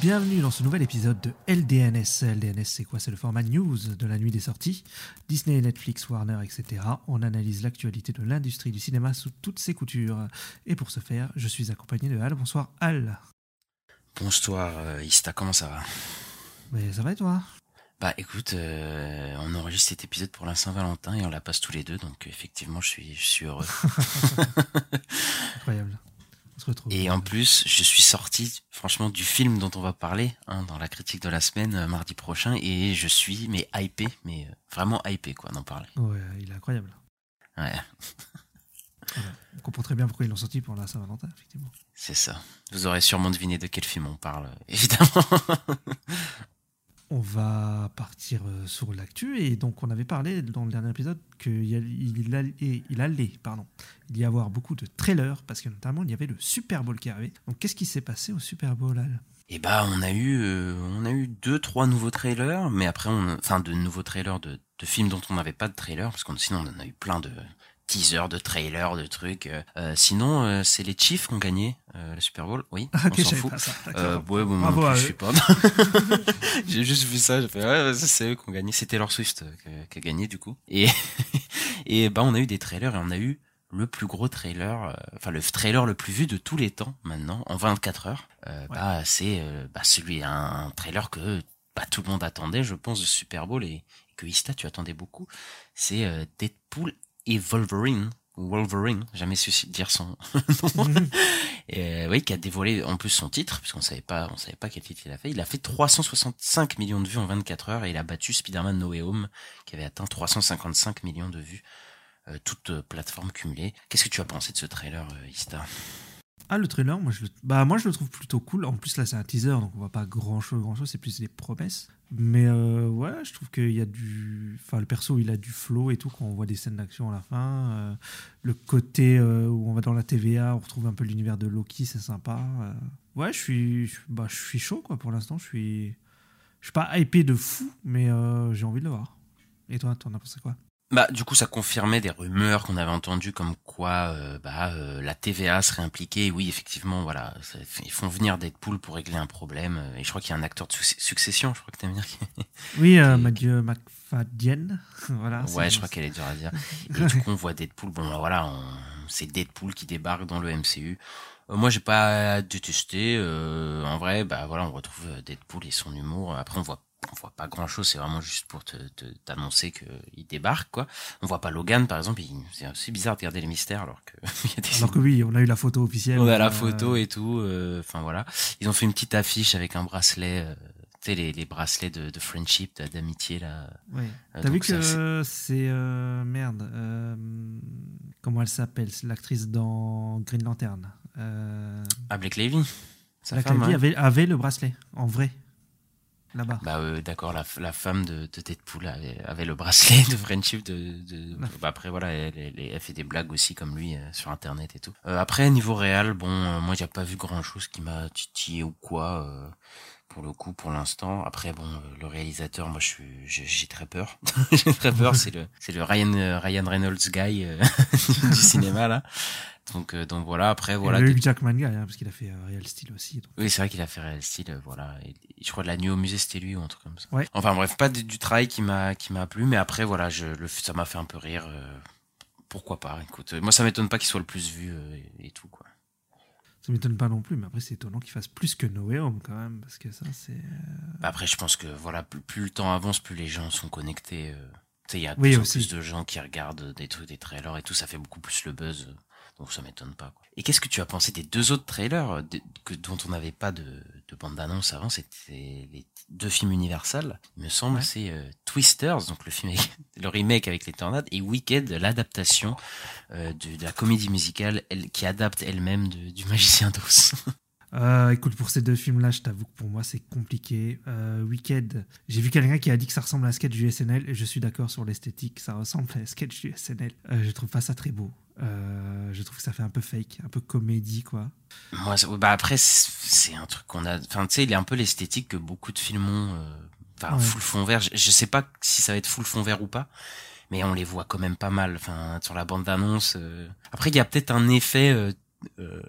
Bienvenue dans ce nouvel épisode de LDNS. LDNS, c'est quoi? C'est le format news de la nuit des sorties. Disney, Netflix, Warner, etc. On analyse l'actualité de l'industrie du cinéma sous toutes ses coutures. Et pour ce faire, je suis accompagné de Al. Bonsoir Al. Bonsoir euh, Ista, comment ça va? Mais ça va et toi? Bah écoute, euh, on enregistre cet épisode pour la Saint-Valentin et on la passe tous les deux, donc effectivement je suis, je suis heureux. Incroyable. On se retrouve. et en plus, je suis sorti franchement du film dont on va parler hein, dans la critique de la semaine euh, mardi prochain et je suis mais hypé, mais euh, vraiment hypé quoi d'en parler. Ouais, il est incroyable. Ouais, Voilà. On comprend très bien pourquoi ils l'ont sorti pour la Saint-Valentin, effectivement. c'est ça. Vous aurez sûrement deviné de quel film on parle, euh, évidemment. On va partir euh, sur l'actu et donc on avait parlé dans le dernier épisode qu'il allait, il y avoir beaucoup de trailers parce que notamment il y avait le Super Bowl qui arrivait. Donc qu'est-ce qui s'est passé au Super Bowl Al? Et bah on a eu euh, on a eu deux trois nouveaux trailers, mais après on enfin de nouveaux trailers de, de films dont on n'avait pas de trailer parce qu'on sinon on en a eu plein de teasers, de trailers, de trucs. euh. Euh, sinon euh, c'est les Chiefs qui ont gagné euh, le Super Bowl, oui, Ah, on ok, s'en fout. pas ça. Euh, ouais, bon, non plus, je suis pas. j'ai juste vu ça, j'ai fait ouais, c'est eux qui ont gagné. C'était leur Swift euh, qui a- gagné du coup. Et et bah on a eu des trailers et on a eu le plus gros trailer, euh, enfin le trailer le plus vu de tous les temps maintenant en 24 heures. Euh, Bah c'est bah celui un, un trailer que bah, tout le monde attendait, je pense, de Super Bowl et, que Ista tu attendais beaucoup. C'est Deadpool et Wolverine. Wolverine, jamais su dire son nom. Et, euh, oui, qui a dévoilé en plus son titre, puisqu'on savait pas, on savait pas quel titre il a fait. Il a fait 365 millions de vues en 24 heures et il a battu Spider-Man No Way Home, qui avait atteint 355 millions de vues, euh, toutes euh, plateformes cumulées. Qu'est-ce que tu as pensé de ce trailer, euh, Ista? Ah le trailer, moi je le, bah moi je le trouve plutôt cool. En plus là c'est un teaser donc on voit pas grand chose, grand chose, c'est plus des promesses. Mais euh, ouais, je trouve qu'il y a du, enfin le perso il a du flow et tout quand on voit des scènes d'action à la fin. Euh, le côté euh, où on va dans la TVA, on retrouve un peu l'univers de Loki, c'est sympa. Ouais, je suis, bah je suis chaud quoi pour l'instant. Je suis, je suis pas hypé de fou, mais j'ai envie de le voir. Et toi, t'en as pensé quoi? Bah, du coup, ça confirmait des rumeurs qu'on avait entendues comme quoi euh, bah, euh, la TVA serait impliquée. Oui, effectivement, voilà, ça- ils font venir Deadpool pour régler un problème. euh, Et je crois qu'il y a un acteur de suc- succession, je crois que t'aimes bien. Oui, euh, Mathieu McFadden, voilà. ouais, je crois qu'elle est dure à dire. Et du coup, on voit Deadpool. Bon, bah, voilà, on- c'est Deadpool qui débarque dans le MCU. Euh, moi, j'ai pas détesté. euh, en vrai, bah voilà, on retrouve Deadpool et son humour. Après, on voit on voit pas grand chose, c'est vraiment juste pour te, te- t'annoncer qu'il débarque, quoi. On voit pas Logan, par exemple, c'est assez bizarre de garder les mystères alors que y a des Alors que oui, on a eu la photo officielle. on a la euh, photo et tout. euh, Enfin voilà, ils ont fait une petite affiche avec un bracelet, euh, tu sais les, les bracelets de, de friendship, d'amitié là. Euh, T'as vu que c'est euh, merde. euh, comment elle s'appelle C'est l'actrice dans Green Lantern. Ah Blake Lively, sa Black femme. Hein. avait, avait le bracelet en vrai là-bas. Bah euh, d'accord, la, la femme de, de Deadpool avait, avait le bracelet de friendship de. de Ah. bah, après voilà, elle, elle- elle fait des blagues aussi comme lui euh, sur internet et tout. Euh, après niveau réel, bon, euh, moi j'ai pas vu grand chose qui m'a titillé ou quoi. Pour le coup, pour l'instant. Après, bon, euh, le réalisateur, moi, je suis, j'ai très peur. j'ai très peur. C'est le, c'est le Ryan, euh, Ryan Reynolds guy euh, du cinéma là. Donc, euh, donc voilà. Après, voilà. Des- eu Jackman Guy, hein, parce qu'il a fait Real Steel aussi. donc. Oui, c'est vrai qu'il a fait Real Steel, voilà. Et, et je crois de la nuit au musée, c'était lui ou un truc comme ça. Ouais. Enfin bref, pas du, du travail qui m'a qui m'a plu, mais après voilà, je le ça m'a fait un peu rire. euh, pourquoi pas Écoute, moi ça m'étonne pas qu'il soit le plus vu euh, et, et tout quoi. Ça m'étonne pas non plus, mais après c'est étonnant qu'il fasse plus que No Way Home quand même, parce que ça c'est. euh, Bah, Après, je pense que voilà, plus, plus le temps avance, plus les gens sont connectés. euh, tu sais, il y a de Oui, plus en aussi. plus de gens qui regardent des trucs, des trailers et tout, ça fait beaucoup plus le buzz. Donc ça m'étonne pas. Quoi. Et qu'est-ce que tu as pensé des deux autres trailers de- que, dont on n'avait pas de, de bande-annonce avant C'était les deux films Universal, il me semble. Ouais. C'est euh, Twisters, donc le film, avec- le remake avec les tornades, et Wicked, l'adaptation euh, de, de la comédie musicale elle, qui adapte elle-même du Magicien d'Oz. Euh, écoute, pour ces deux films-là, je t'avoue que pour moi, c'est compliqué. Euh, Wicked, j'ai vu quelqu'un qui a dit que ça ressemble à un sketch du SNL et je suis d'accord sur l'esthétique. Ça ressemble à un sketch du SNL. Euh, je trouve pas ça très beau. Euh, je trouve que ça fait un peu fake, un peu comédie, quoi. Moi, bah après, c'est un truc qu'on a. Enfin, tu sais, il est un peu l'esthétique que beaucoup de films ont. euh, Enfin, Ouais. full fond vert. Je, je sais pas si ça va être full fond vert ou pas, mais on les voit quand même pas mal. Enfin, sur la bande d'annonce. euh. Après, il y a peut-être un effet. euh, euh,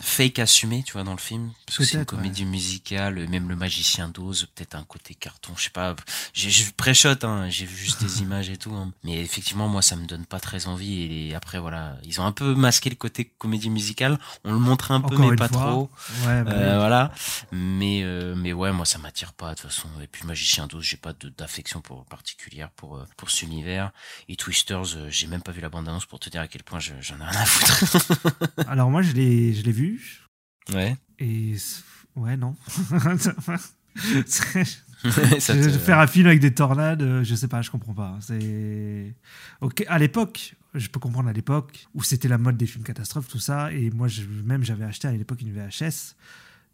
fake assumé tu vois dans le film. Parce que c'est une comédie musicale même le magicien d'Oz peut-être un côté carton je sais pas. J'ai j'ai pré-shot hein, j'ai vu juste des images et tout hein. mais effectivement moi ça me donne pas très envie et après voilà ils ont un peu masqué le côté comédie musicale. On le montre un peu mais pas fois. trop. Ouais, bah euh, oui. voilà. Mais euh, mais ouais moi ça m'attire pas de toute façon. Et puis magicien d'Oz j'ai pas d'affection pour particulière pour euh, pour cet univers. Et Twisters euh, j'ai même pas vu la bande annonce pour te dire à quel point je- j'en ai rien à foutre Alors moi, je l'ai je l'ai vu ouais et ouais, non. Ça te- Faire un film avec des tornades, euh, je sais pas, je comprends pas. C'est ok à l'époque, je peux comprendre à l'époque où c'était la mode des films catastrophes, tout ça. Et moi, je, même j'avais acheté à l'époque une VHS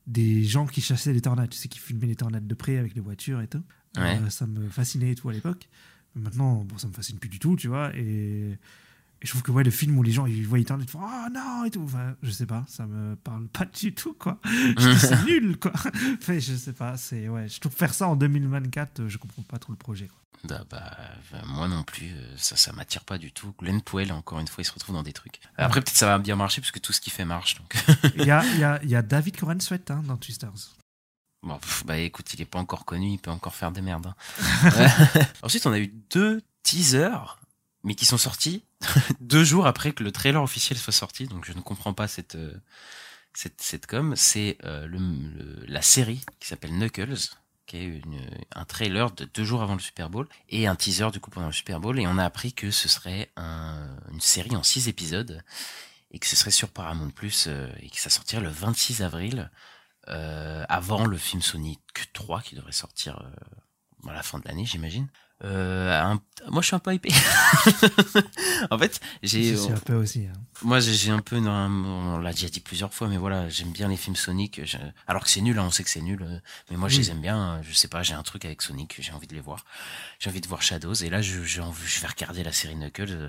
des gens qui chassaient les tornades, tu sais, qui filmaient les tornades de près avec les voitures et tout. Ouais. Euh, ça me fascinait et tout à l'époque. Maintenant, bon, ça me fascine plus du tout, tu vois. Et, et je trouve que ouais, le film où les gens ils voient tornades, ils font ah non et tout. Enfin, je sais pas, ça me parle pas du tout, quoi. C'est nul, quoi. Enfin, je sais pas, c'est ouais. Je trouve faire ça en 2024, euh, je comprends pas trop le projet. Quoi. Bah, bah, bah, moi non plus, euh, ça, ça m'attire pas du tout. Glenn Powell, encore une fois, il se retrouve dans des trucs. Après, peut-être ça va bien marcher parce que tout ce qu'il fait marche. Donc, Il y a, il y, a, il y a David Coren Sweat hein, dans Twisters. bon, pff, bah écoute, il est pas encore connu, il peut encore faire des merdes. hein. Ensuite, on a eu deux teasers, mais qui sont sortis deux jours après que le trailer officiel soit sorti. Donc, je ne comprends pas cette euh, cette cette com. C'est euh, le, le- la série qui s'appelle Knuckles qui est une, un trailer de deux jours avant le Super Bowl et un teaser du coup pendant le Super Bowl et on a appris que ce serait un- une série en six épisodes et que ce serait sur Paramount Plus euh, et que ça sortirait le 26 avril euh, avant le film Sonic 3 qui devrait sortir euh, à la fin de l'année j'imagine. Euh, un- moi je suis un peu hypé. en fait j'ai un peu aussi. hein. moi, j'ai un peu, non, on l'a déjà dit plusieurs fois, mais voilà, j'aime bien les films Sonic. je- Alors que c'est nul, hein, on sait que c'est nul, euh, mais moi, je les aime bien. Je sais pas, j'ai un truc avec Sonic, j'ai envie de les voir. J'ai envie de voir Shadows, et là, je, j'ai envie- je vais regarder la série Knuckles. euh,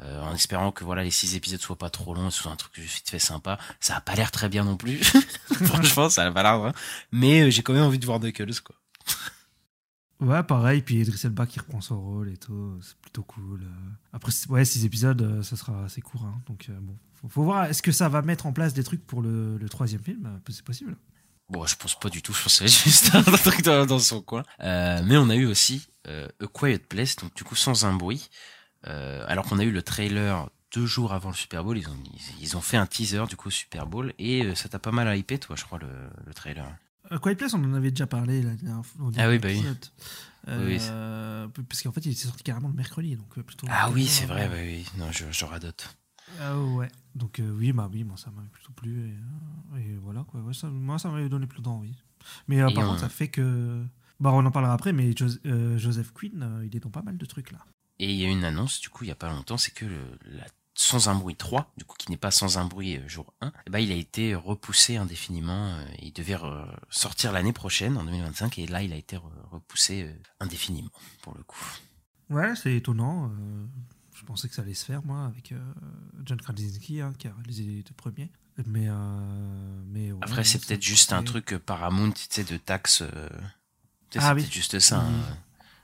euh, en espérant que voilà les six épisodes soient pas trop longs, ce soit un truc vite fait sympa. Ça a pas l'air très bien non plus, franchement, ça a pas l'air. hein. Mais euh, j'ai quand même envie de voir Knuckles, quoi. Ouais, pareil. Puis Idris Elba qui reprend son rôle et tout. C'est plutôt cool. Après, ouais, épisodes, euh, ça sera assez court. hein. Donc, euh, bon. Faut, faut voir, est-ce que ça va mettre en place des trucs pour le, troisième film? Euh, C'est possible. Bon, je pense pas du tout. Je pense que c'est juste un truc dans, son coin. Mais on a eu aussi A Quiet Place, donc du coup sans un bruit. Alors qu'on a eu le trailer deux jours avant le Super Bowl, ils ont ils, ont fait un teaser du coup Super Bowl et ça t'a pas mal hypé, toi, je crois le, le trailer? Euh, Quiet Place, on en avait déjà parlé au Ah oui, bah oui. Euh, parce qu'en fait, il était sorti carrément le mercredi. Donc, euh, plutôt Ah oui, c'est euh, vrai, oui, oui. Non, je, je radote. Ah ouais. Donc euh, oui, bah oui, moi ça m'avait plutôt plu et, et voilà quoi. Ouais, ça- moi ça m'avait donné plus d'envie. Mais euh, par on- contre, ça fait que bah on en parlera après, mais Jos- euh, Joseph Quinn, il est dans pas mal de trucs là. Et il y a une annonce, du coup, il y a pas longtemps, c'est que le, la Sans un bruit 3, du coup, qui n'est pas Sans un bruit euh, jour 1, eh ben, il a été repoussé indéfiniment. euh, il devait sortir l'année prochaine, en 2025, et là, il a été re- repoussé euh, indéfiniment, pour le coup. Ouais, c'est étonnant. euh, je pensais que ça allait se faire moi avec euh, John Krasinski hein, qui a réalisé les deux premiers. Mais euh, mais ouais, Après, c'est peut-être juste un truc euh, Paramount, tu sais, de taxes. euh, Ah c'est oui. peut-être juste ça. Hein.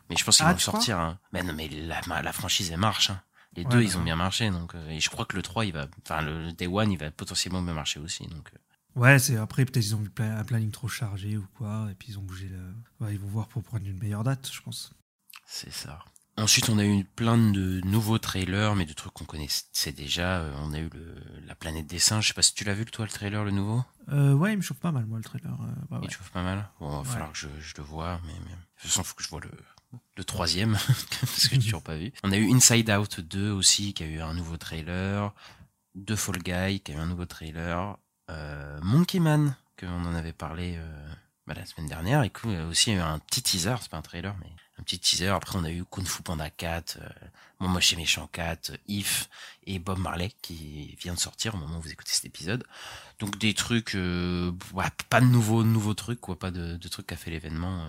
Mais je pense qu'ils Ah, vont sortir. Hein. Mais non, mais la, la franchise, elle marche. Hein. Les Ouais, deux, ils ont bien marché. Donc, euh, et je crois que le 3, il va, enfin, le Day One, il va potentiellement bien marcher aussi. Donc, euh, Ouais, c'est après peut-être ils ont eu un planning trop chargé ou quoi, et puis ils ont bougé le. Ouais, ils vont voir pour prendre une meilleure date, je pense. c'est ça. Ensuite, on a eu plein de nouveaux trailers, mais de trucs qu'on connaissait déjà. Euh, On a eu le, la planète des singes. Je sais pas si tu l'as vu, toi, le trailer, le nouveau? Euh, ouais, il me chauffe pas mal moi le trailer. euh, bah Il te chauffe pas mal? Bon, va falloir que je, je le vois, mais, mais de toute façon, faut que je vois le, le troisième, parce que j'ai toujours pas vu. On a eu Inside Out 2 aussi, qui a eu un nouveau trailer. The Fall Guy, qui a eu un nouveau trailer. Euh, Monkey Man, qu'on en avait parlé euh, bah, la semaine dernière. Et que, euh, aussi, a eu un petit teaser, c'est pas un trailer, mais un petit teaser. Après, on a eu Kung Fu Panda 4, euh, Mon Moche et Méchant 4, If et Bob Marley qui vient de sortir au moment où vous écoutez cet épisode. Donc des trucs, ouais, pas de nouveaux nouveaux trucs, quoi, pas de, de trucs qu'a fait l'événement.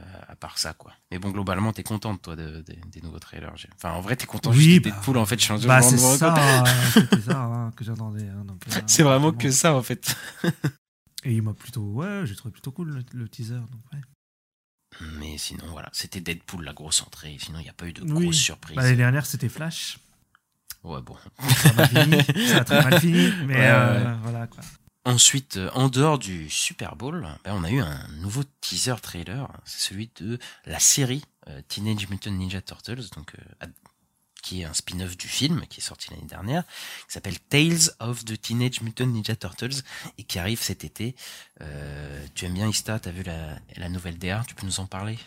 Euh, à part ça quoi. Mais bon globalement t'es contente toi de, de- des nouveaux trailers. Enfin en vrai t'es content Oui, juste bah, Deadpool en fait change Bah, de c'est ça, c'était ça hein, que j'attendais. hein, euh, C'est vraiment que ça en fait. Et il m'a plutôt. Ouais, j'ai trouvé plutôt cool le, le teaser. Donc, ouais. Mais sinon voilà, c'était Deadpool la grosse entrée. Sinon il n'y a pas eu de Oui. grosses surprises. Bah, L'année dernière, c'était Flash. Ouais bon. Ça a mal fini. Ça a très mal fini. Mais Ouais, ouais, euh, voilà quoi. Ensuite, euh, en dehors du Super Bowl, ben, on a eu un nouveau teaser trailer. C'est celui de la série euh, Teenage Mutant Ninja Turtles, donc euh, qui est un spin-off du film qui est sorti l'année dernière, qui s'appelle Tales of the Teenage Mutant Ninja Turtles et qui arrive cet été. Euh, tu aimes bien Ista T'as vu la, la nouvelle DA Tu peux nous en parler?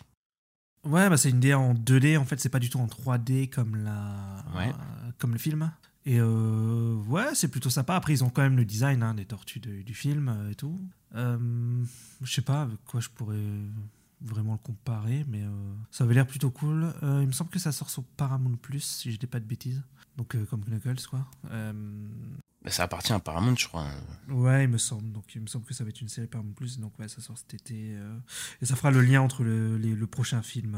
Ouais, bah, c'est une DA en 2D. En fait, c'est pas du tout en 3D comme, la... Ouais. euh, comme le film. Et euh, ouais, c'est plutôt sympa. Après, ils ont quand même le design hein, des tortues de- du film euh, et tout. Euh, je sais pas avec quoi je pourrais vraiment le comparer, mais ça avait l'air plutôt cool. Il me semble que ça sort sur Paramount Plus, si je dis pas de bêtises. Donc, comme Knuckles, quoi. Ben, Ça appartient à Paramount, je crois. Ouais, il me semble. Donc, il me semble que ça va être une série Paramount Plus. Donc, ouais, ça sort cet été. et ça fera le lien entre le, les- le prochain film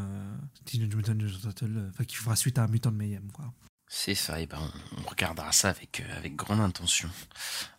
Teenage Mutant Ninja Turtle, euh, enfin, qui fera suite à Mutant Mayhem, quoi. C'est ça, et ben on, regardera ça avec euh, avec grande intention.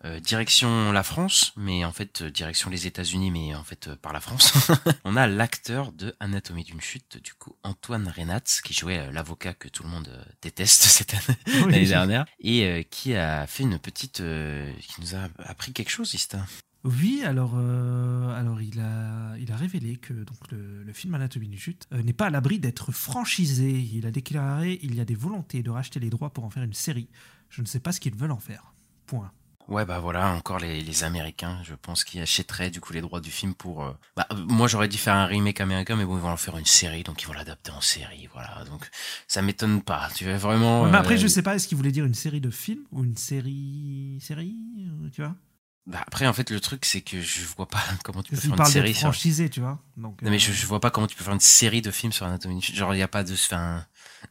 Euh, direction la France, mais en fait euh, direction les États-Unis, mais en fait par la France. on a l'acteur de Anatomie d'une chute, du coup Antoine Renatz, qui jouait l'avocat que tout le monde déteste cette année, Oui. l'année dernière, et euh, qui a fait une petite, euh, qui nous a appris quelque chose, Ista. Oui, alors, euh, alors il, a, il a révélé que donc, le, le film Anatomie d'une chute euh, n'est pas à l'abri d'être franchisé. Il a déclaré il y a des volontés de racheter les droits pour en faire une série. Je ne sais pas ce qu'ils veulent en faire. Point. Ouais bah voilà encore les, les Américains je pense qui achèteraient du coup les droits du film pour euh, bah moi j'aurais dû faire un remake américain mais bon ils vont en faire une série donc ils vont l'adapter en série voilà donc ça m'étonne pas tu vois vraiment Ouais, mais après, euh, je sais pas, est-ce qu'il voulait dire une série de films ou une série. série Tu vois? Bah, après en fait le truc c'est que je vois pas comment tu peux faire une série sur tu vois. Donc, non mais euh, je, je vois pas comment tu peux faire une série de films sur Anatomie d'une genre il y a pas de enfin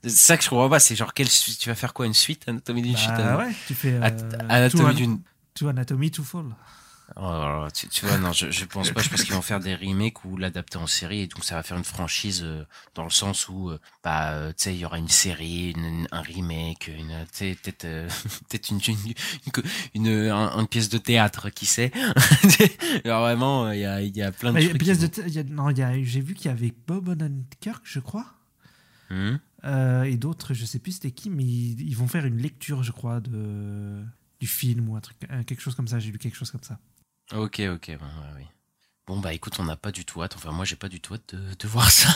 c'est ça que je comprends pas c'est genre quelle suite tu vas faire quoi une suite Anatomie d'une bah ouais, tu fais. Euh, Anatomie d'une To Anatomy to Fall. Oh tu, tu vois, non, je, je pense pas. Je pense qu'ils vont faire des remakes ou l'adapter en série, et donc ça va faire une franchise euh, dans le sens où, euh, bah, euh, tu sais, il y aura une série, une- une- un remake, une, peut-être, peut-être une, une, une, une, un- une pièce de théâtre, qui sait. Alors vraiment, il y a, y a plein de Bah, trucs. pièce qui de thé- il y a- non, il y a- j'ai vu qu'il y avait Bob Odenkirk, je crois. Hmm. Et d'autres, je sais plus c'était qui, mais ils, ils vont faire une lecture, je crois, de du film ou un truc, quelque chose comme ça. J'ai lu quelque chose comme ça. Ok, ok, ouais, oui. Bon bah écoute, on n'a pas du tout hâte. Enfin moi j'ai pas du tout hâte de, de voir ça.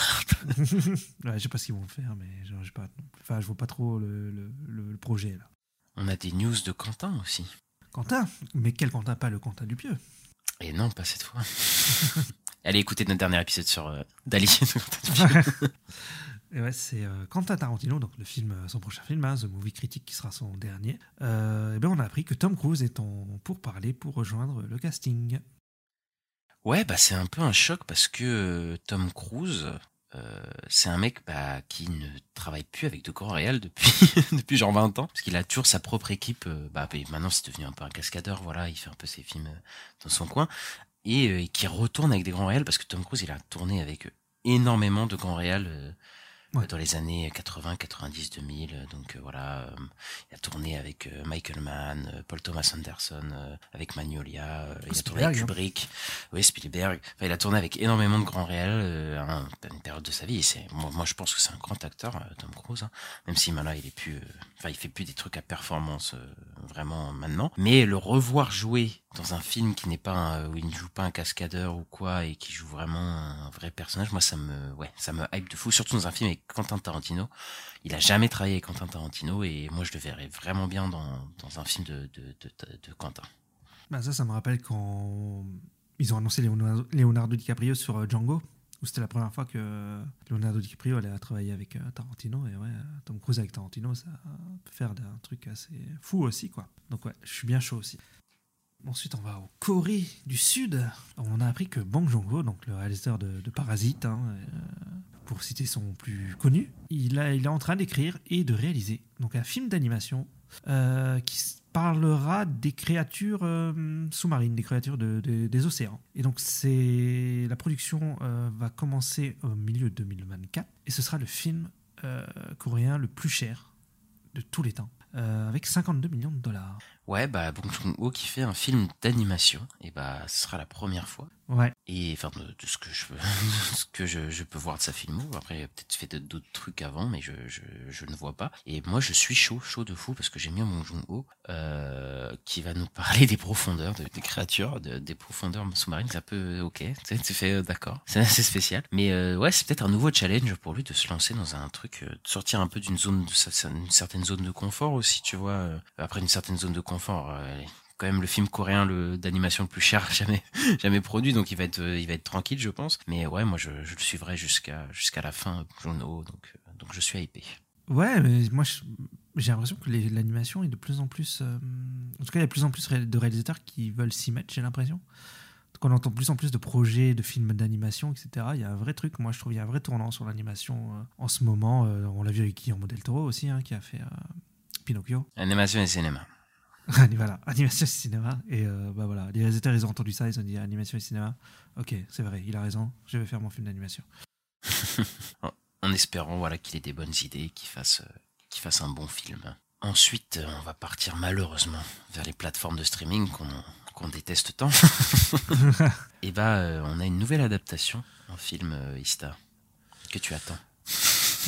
ouais, je sais pas ce qu'ils vont faire, mais genre, j'ai pas, enfin, je vois pas trop le, le- le- le projet là. On a des news de Quentin aussi. Quentin, mais quel Quentin? Pas le Quentin Dupieux. Et non, pas cette fois. Allez écouter notre dernier épisode sur euh, Dali. Et ouais, c'est euh, Quentin Tarantino, donc le film, euh, son prochain film, hein, The Movie Critique, qui sera son dernier. Euh, et ben on a appris que Tom Cruise est en pourparlers pour rejoindre le casting. Ouais, bah c'est un peu un choc parce que Tom Cruise, c'est un mec bah, qui ne travaille plus avec de grands réels depuis depuis genre 20 ans, parce qu'il a toujours sa propre équipe. bah et maintenant c'est devenu un peu un cascadeur, voilà, il fait un peu ses films dans son coin et euh, qui retourne avec des grands réels parce que Tom Cruise il a tourné avec énormément de grands réels. Ouais. dans les années 80, 90, 2000. euh, Donc euh, voilà, euh, il a tourné avec euh, Michael Mann, Paul Thomas Anderson, avec Magnolia, il a tourné avec hein. Kubrick, oui Spielberg. Enfin, il a tourné avec énormément de grands réels à, un- à une période de sa vie. C'est moi, moi, je pense que c'est un grand acteur, Tom Cruise. hein. même si maintenant il est plus, enfin il fait plus des trucs à performance vraiment maintenant. Mais le revoir jouer dans un film qui n'est pas un- où il ne joue pas un cascadeur ou quoi et qui joue vraiment un vrai personnage, moi ça me, ouais, ça me hype de fou. Surtout dans un film avec Quentin Tarantino. Il a jamais travaillé avec Quentin Tarantino et moi je le verrais vraiment bien dans, dans un film de, de, de, Quentin. Bah, ça, ça me rappelle quand ils ont annoncé Leonardo, DiCaprio sur euh, Django, où c'était la première fois que Leonardo DiCaprio allait travailler avec euh, Tarantino. Et ouais, euh, Tom Cruise avec Tarantino, ça peut faire un truc assez fou aussi, quoi. Donc ouais, je suis bien chaud aussi. Ensuite, on va au Corée du Sud. On a appris que Bang Joon-ho, donc le réalisateur de, Parasite, hein, pour citer son plus connu, il, est en train d'écrire et de réaliser donc un film d'animation euh, qui parlera des créatures euh, sous-marines, des créatures de- de- des océans. Et donc, c'est la production euh, va commencer au milieu de 2024 et ce sera le film coréen le plus cher de tous les temps, avec 52 millions de dollars. Ouais, bah Bong Joon-ho qui fait un film d'animation, et bah ce sera la première fois. Ouais. Et enfin de, de ce que je ce que je, je peux voir de sa filmo. Après, il a peut-être fait d'autres trucs avant, mais je, je, je ne vois pas. Et moi, je suis chaud, chaud de fou parce que j'aime bien Bong Joon-ho, euh, qui va nous parler des profondeurs, de- des créatures, de- des profondeurs sous-marines. C'est un peu ok. Tu fais euh, d'accord. C'est assez spécial. Mais euh, ouais, c'est peut-être un nouveau challenge pour lui de se lancer dans un truc, de sortir un peu d'une zone, de une certaine zone de confort aussi, tu vois. Après une certaine zone de confort. Euh, quand même le film coréen le d'animation le plus cher jamais jamais produit donc il va être euh, il va être tranquille je pense mais ouais moi je, je le suivrai jusqu'à jusqu'à la fin Juno donc euh, donc je suis hypé Ouais, mais moi je- j'ai l'impression que l'animation est de plus en plus. euh, en tout cas, il y a de plus en plus de réalisateurs qui veulent s'y mettre, j'ai l'impression. Donc on entend de plus en plus de projets, de films d'animation, etc. Il y a un vrai truc, moi je trouve, il y a un vrai tournant sur l'animation euh, en ce moment. Euh, on l'a vu avec Guillermo del Toro aussi, hein, qui a fait euh, Pinocchio. animation et cinéma voilà, animation et cinéma. Et euh, bah voilà, les réalisateurs ils ont entendu ça, ils ont dit animation et cinéma. Ok, c'est vrai, il a raison, je vais faire mon film d'animation. en espérant voilà qu'il ait des bonnes idées qu'il fasse euh, qu'il fasse un bon film ensuite euh, on va partir malheureusement vers les plateformes de streaming qu'on qu'on déteste tant et bah euh, on a une nouvelle adaptation en film Ista que tu attends?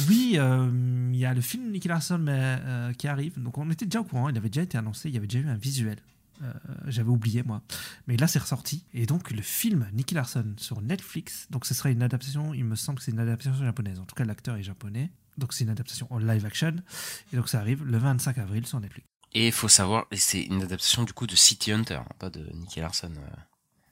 Oui, euh, il y a le film Nicky Larson euh, qui arrive. Donc on était déjà au courant, il avait déjà été annoncé, il y avait déjà eu un visuel. Euh, J'avais oublié moi. Mais là c'est ressorti. Et donc le film Nicky Larson sur Netflix, donc ce sera une adaptation, il me semble que c'est une adaptation japonaise. En tout cas l'acteur est japonais. Donc c'est une adaptation en live action. Et donc ça arrive le 25 avril sur Netflix. Et il faut savoir, c'est une adaptation du coup de City Hunter, hein, pas de Nicky Larson.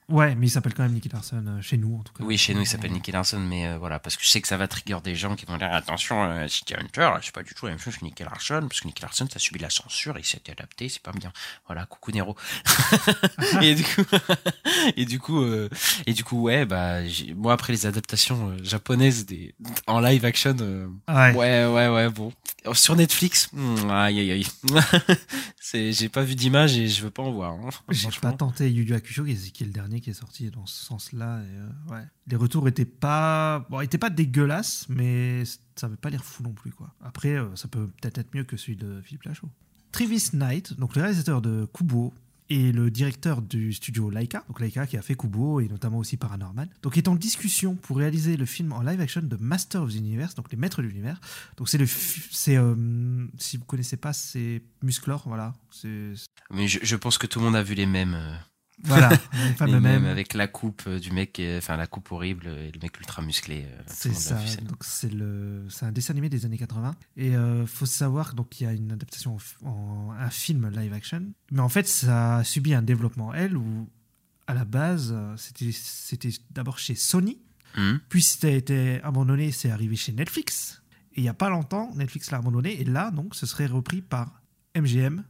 Ouais, mais il s'appelle quand même Nicky Larson euh, chez nous en tout cas. Oui, chez nous il s'appelle Nicky Larson, mais euh, voilà, parce que je sais que ça va trigger des gens qui vont dire attention, euh, City Hunter, c'est pas du tout la même chose que Nicky Larson, parce que Nicky Larson, ça a subi la censure, il s'est adapté, c'est pas bien. Voilà, coucou Nero. et du coup, et du coup, euh, et du coup, ouais, bah, moi après les adaptations euh, japonaises des en live action, euh, Ouais. ouais, ouais, ouais, bon, sur Netflix, hmm, aïe, aïe, aïe, c'est, j'ai pas vu d'image et je veux pas en voir. hein, J'ai pas tenté Yu Yu Hakusho, qui est le dernier qui est sorti dans ce sens-là. euh, ouais. Les retours étaient pas, bon, étaient pas dégueulasses, mais ça veut pas l'air fou non plus. Quoi. Après, euh, ça peut peut-être être mieux que celui de Philippe Lachaud. Travis Knight, donc le réalisateur de Kubo, et le directeur du studio Laika, donc Laika qui a fait Kubo et notamment aussi Paranormal, donc est en discussion pour réaliser le film en live action de Master of the Universe, donc les maîtres de l'univers. Donc c'est le, c'est euh, si vous connaissez pas, c'est Musclor, voilà, Mais je pense que tout le monde a vu les mêmes. Euh, voilà, le Les fameux mêmes même. avec la coupe euh, du mec, euh, enfin la coupe horrible et le mec ultra musclé. euh, C'est ça. Donc c'est le, c'est un dessin animé des années 80. Et euh, faut savoir donc il y a une adaptation en, un film live action, mais en fait ça a subi un développement elle où à la base euh, c'était c'était d'abord chez Sony, Hum. puis c'était été abandonné, c'est arrivé chez Netflix. Et il y a pas longtemps Netflix l'a abandonné et là donc ce serait repris par MGM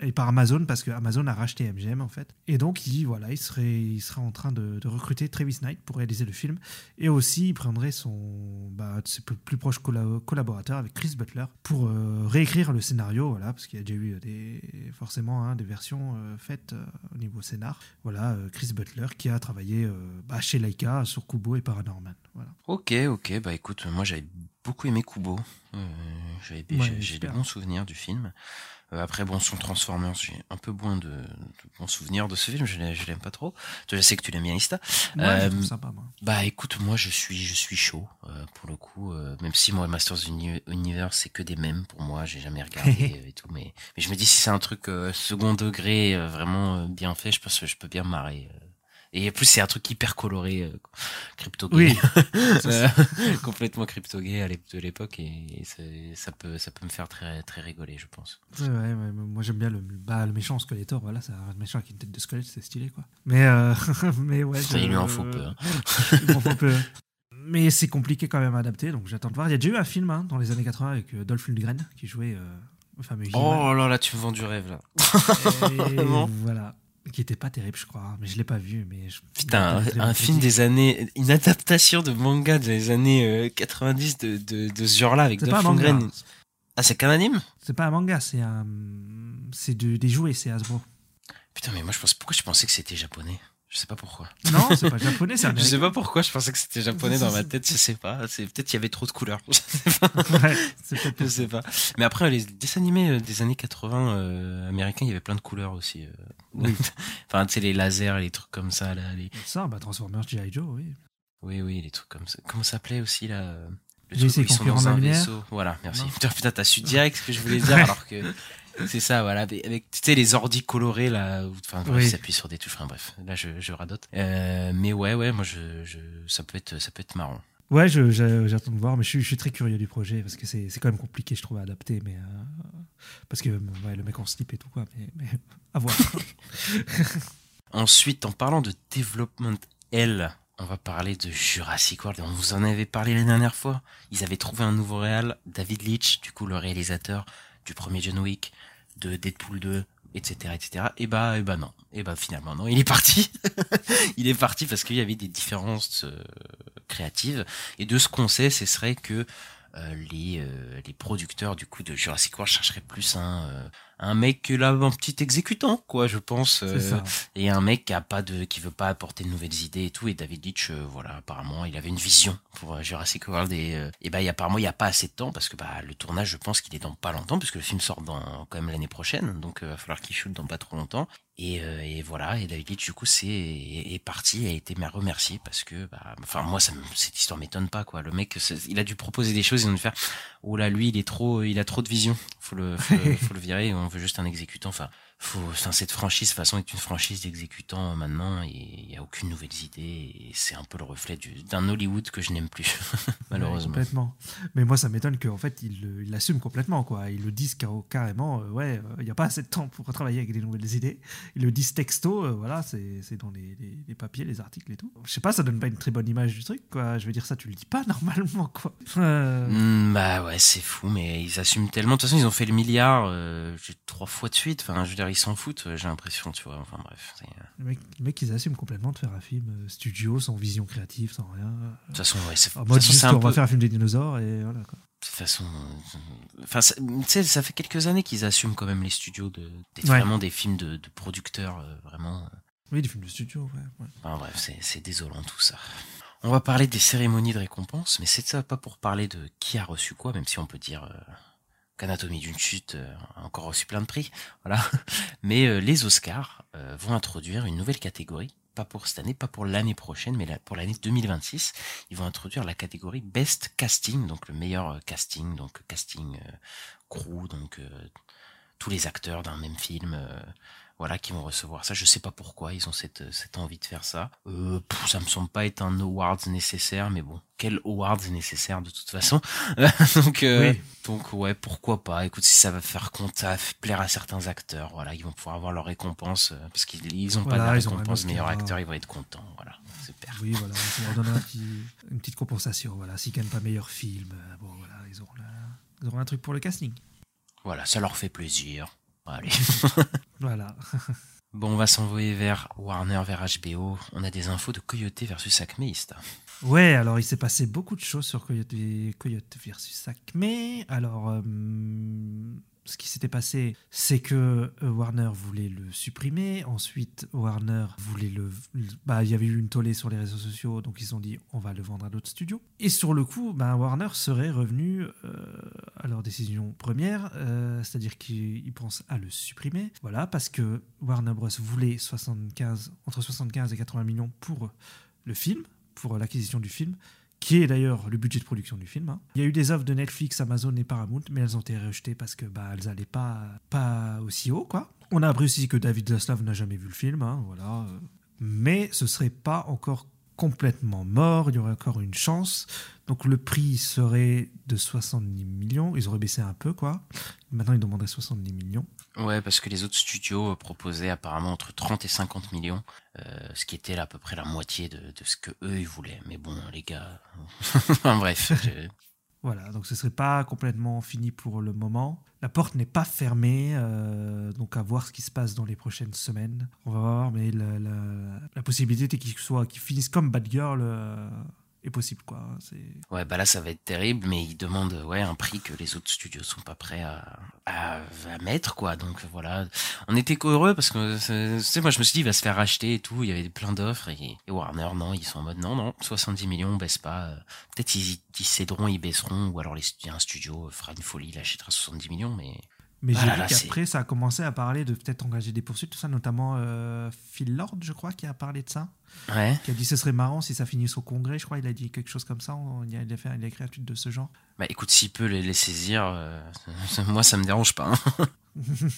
et par- Amazon parce que Amazon a racheté MGM en fait. Et donc il voilà il serait il serait en train de, de recruter Travis Knight pour réaliser le film. Et aussi, il prendrait son bah, ses plus, plus proches colla- collaborateurs avec Chris Butler pour euh, réécrire le scénario, voilà, parce qu'il y a déjà eu des, forcément hein, des versions euh, faites euh, au niveau scénar. Voilà, Chris Butler qui a travaillé bah, chez Laika sur Kubo et Paranorman. Voilà. Ok, ok, bah écoute, moi j'avais beaucoup aimé Kubo. J'avais Ouais, j'ai- des super. bons souvenirs du film. Euh, après, bon, son Transformers, j'ai un peu moins de, de bons souvenirs de ce film. Je l'ai- je l'aime pas trop. Toi, je sais que tu l'aimes bien, Ista. Ouais, Euh, je trouve sympa, moi. Bah écoute, moi je suis je suis chaud euh, pour le coup. euh, même si moi Masters Uni- Universe c'est que des mèmes pour moi, j'ai jamais regardé euh, et tout. Mais mais je me dis si c'est un truc euh, second degré euh, vraiment euh, bien fait, je pense que je peux bien me marrer. Et en plus c'est un truc hyper coloré, euh, crypto gay, Oui. Euh, complètement crypto gay à de l'époque et, ça peut ça peut me faire très très rigoler, je pense. Ouais, ouais, ouais, moi j'aime bien le, bah, le méchant Skeletor, voilà, c'est un méchant avec une tête de squelette, c'est stylé quoi. Mais, euh, mais ouais. Ça, il lui en faut peu. hein. Il m'en faut peu. Mais c'est compliqué quand même à adapter, donc j'attends de voir. Il y a déjà eu un film hein, dans les années 80 avec euh, Dolph Lundgren qui jouait. Oh là là, tu me vends du rêve là. Et voilà. Qui était pas terrible, je crois. hein, Mais je l'ai pas vu. Mais je- Putain, un, film des années, une adaptation de manga des années euh, 90 de, de, de ce genre-là avec Dolph. Lundgren. Ah, c'est qu'un anime? C'est pas un manga, c'est un. C'est de- des jouets, c'est Hasbro. Putain, mais moi, je pense, pourquoi je pensais que c'était japonais? Je sais pas pourquoi. Non, c'est pas japonais, c'est Je américain. sais pas pourquoi je pensais que c'était japonais dans ma tête, je sais pas. C'est peut-être qu'il y avait trop de couleurs. Je sais pas. Ouais, Je sais pas. Mais après, les dessins animés euh, des années 80 euh, américains, il y avait plein de couleurs aussi. euh. Oui. enfin, tu sais, les lasers, les trucs comme ça, là. Les... ça. Bah, Transformers, G.I. Joe, oui. Oui, oui, les trucs comme ça. Comment ça s'appelait aussi, là euh, Le truc où ils sont dans un lumière vaisseau. Voilà, merci. Non. Putain, t'as su direct ce que je voulais dire, alors que c'est ça, voilà. Avec, tu sais, les ordis colorés, là. où- Enfin, Oui. ils s'appuient sur des touches. Enfin, bref, là, je, je radote. Euh, mais ouais, ouais, moi, je, je, ça peut être, ça peut être marrant. Ouais, j'attends de voir, mais je suis, je suis très curieux du projet parce que c'est c'est quand même compliqué, je trouve, à adapter. Mais, euh, parce que ouais, le mec en slip et tout, quoi. Mais, mais à voir. Ensuite, en parlant de Development L, on va parler de Jurassic World. On vous en avait parlé la dernière fois. Ils avaient trouvé un nouveau réal, David Leitch, du coup le réalisateur du premier John Wick, de Deadpool 2, etc., etc. Et bah, et bah non. Et bah finalement non, il est parti. il est parti parce qu'il y avait des différences euh, créatives. Et de ce qu'on sait, ce serait que euh, les, euh, les producteurs du coup de Jurassic World chercheraient plus un, euh, un mec là, un petit exécutant, quoi, je pense. Euh, et un mec qui a pas de qui veut pas apporter de nouvelles idées et tout. Et David Leitch euh, voilà apparemment il avait une vision pour Jurassic World et euh, et bah y a- apparemment il y a pas assez de temps parce que bah le tournage je pense qu'il est dans pas longtemps puisque le film sort dans quand même l'année prochaine. Donc il va falloir qu'il shoot dans pas trop longtemps et, euh, et voilà et David Leitch du coup c'est est, est parti a été remercié parce que bah enfin moi ça cette histoire m'étonne pas quoi. Le mec il a dû proposer des choses ils ont dû faire oh là lui il est trop il a trop de vision. Faut le faut, le, faut le virer on veut juste un exécutant enfin faut, enfin, cette franchise, de toute façon, est une franchise d'exécutants maintenant, et il n'y a aucune nouvelle idée, et c'est un peu le reflet du- d'un Hollywood que je n'aime plus, Ouais, malheureusement. complètement. Mais moi, ça m'étonne qu'en fait, ils ils l'assument complètement. Quoi. Ils le disent car- carrément, euh, ouais, il n'y a pas assez de temps pour travailler avec des nouvelles idées. Ils le disent texto, euh, voilà, c'est c'est dans les, les- les papiers, les articles et tout. Je sais pas, ça donne pas une très bonne image du truc, quoi. Je veux dire, ça, tu le dis pas normalement, quoi. Euh, Hmm, bah ouais, c'est fou, mais ils assument tellement. De toute façon, ils ont fait le milliard euh, trois fois de suite. Enfin, je veux dire, ils s'en foutent, euh, j'ai l'impression, tu vois. Enfin bref. euh, les, mecs, les mecs, ils assument complètement de faire un film euh, studio, sans vision créative, sans rien. De toute façon, ouais, c'est En mode façon, juste, on va peu- faire un film des dinosaures et voilà, quoi. de toute façon, euh, enfin, ça- tu sais, ça fait quelques années qu'ils assument quand même les studios de, des- Ouais. vraiment des films de, de producteurs, euh, vraiment. euh, Oui, des films de studio, ouais. ouais. Enfin bref, c'est, c'est désolant tout ça. On va parler des cérémonies de récompense, mais c'est ça pas pour parler de qui a reçu quoi, même si on peut dire euh, qu'Anatomie d'une chute euh, a encore reçu plein de prix, voilà. Mais euh, les Oscars euh, vont introduire une nouvelle catégorie, pas pour cette année, pas pour l'année prochaine, mais pour l'année 2026. Ils vont introduire la catégorie Best Casting, donc le meilleur casting, donc casting crew, donc tous les acteurs d'un même film. Euh, voilà, qui vont recevoir ça. Je sais pas pourquoi ils ont cette, cette envie de faire ça. Euh, pff, ça me semble pas être un awards nécessaire, mais bon, quel awards nécessaire de toute façon? donc, euh, Oui. donc ouais, pourquoi pas? Écoute, si ça va faire va plaire à certains acteurs, voilà, ils vont pouvoir avoir leur récompense euh, parce qu'ils ils ont Voilà, pas de récompense meilleur acteur, ils vont être contents. Voilà, super. Oui, voilà, ça leur un petit- une petite compensation. Voilà, s'ils gagnent pas meilleur film, euh, bon, voilà, ils auront, la- ils auront un truc pour le casting. Voilà, ça leur fait plaisir. Allez. Voilà. Bon, on va s'envoyer vers Warner, vers HBO. On a des infos de Coyote versus Acme. Ouais, alors il s'est passé beaucoup de choses sur Coyote, Coyote versus Acme. Alors, euh, ce qui s'était passé, c'est que euh, Warner voulait le supprimer. Ensuite, Warner voulait le. Bah, il y avait eu une tollée sur les réseaux sociaux, donc ils se sont dit on va le vendre à d'autres studios. Et sur le coup, bah, Warner serait revenu euh, à leur décision première, euh, c'est-à-dire qu'ils pensent à le supprimer. Voilà, parce que Warner Bros. voulait 75, entre 75 et 80 millions pour le film, pour l'acquisition du film, qui est d'ailleurs le budget de production du film. hein. Il y a eu des offres de Netflix, Amazon et Paramount, mais elles ont été rejetées parce que bah, elles n'allaient pas, pas aussi haut. quoi. On a appris aussi que David Zaslav n'a jamais vu le film, hein, voilà. mais ce serait pas encore complètement mort, il y aurait encore une chance. Donc le prix serait de 70 millions, ils auraient baissé un peu quoi. Maintenant ils demanderaient 70 millions. Ouais, parce que les autres studios euh, proposaient apparemment entre 30 et 50 millions, euh, ce qui était là à peu près la moitié de, de ce que eux ils voulaient. Mais bon, les gars, enfin bref, je- Voilà, donc ce serait pas complètement fini pour le moment. La porte n'est pas fermée, euh, donc à voir ce qui se passe dans les prochaines semaines. On va voir, mais la, la- la possibilité qu'il soit, qu'il finisse comme Bad Girl euh, est possible, quoi. C'est Ouais, bah là, ça va être terrible, mais ils demandent ouais, un prix que les autres studios sont pas prêts à, à, à mettre, quoi. Donc voilà, on était heureux parce que, c'est- tu sais, moi, je me suis dit, il va se faire racheter et tout. Il y avait plein d'offres et, et Warner, non, ils sont en mode, non, non, 70 millions, on baisse pas. Euh, Peut-être ils, ils céderont, ils baisseront, ou alors les, il un studio fera une folie, il achètera 70 millions, mais Mais Ah j'ai vu qu'après, ça a commencé à parler de peut-être engager des poursuites, tout ça, notamment euh, Phil Lord, je crois, qui a parlé de ça. Ouais. Qui a dit ce serait marrant si ça finisse au Congrès, je crois. Il a dit quelque chose comme ça. Il a, il a fait, il a écrit un tweet de ce genre. Bah écoute, s'il peut les, les saisir, euh, moi, ça me dérange pas. hein.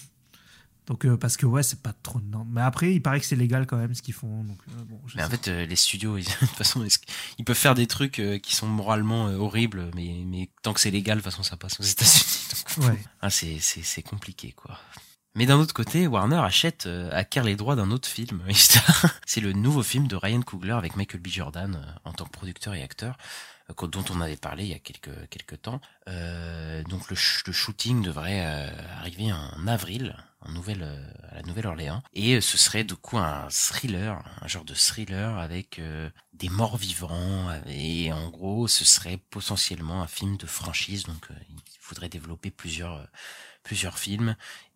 Donc, euh, parce que ouais, c'est pas trop. Non. Mais après, il paraît que c'est légal quand même ce qu'ils font. Donc, euh, bon, je Mais en fait, les studios, ils- de toute façon, ils peuvent faire des trucs qui sont moralement horribles, mais, mais tant que c'est légal, de toute façon, ça passe aux États-Unis. Ouais. ah, c'est, c'est, c'est compliqué, quoi. Mais d'un autre côté, Warner achète, euh, acquiert les droits d'un autre film. c'est le nouveau film de Ryan Coogler avec Michael B. Jordan euh, en tant que producteur et acteur, euh, dont on avait parlé il y a quelques, quelques temps. Euh, donc le, le shooting devrait euh, arriver en avril en Nouvelle, à la Nouvelle-Orléans. Et ce serait du coup un thriller, un genre de thriller avec des morts vivants. Et en gros, ce serait potentiellement un film de franchise. Donc il faudrait développer plusieurs, plusieurs films.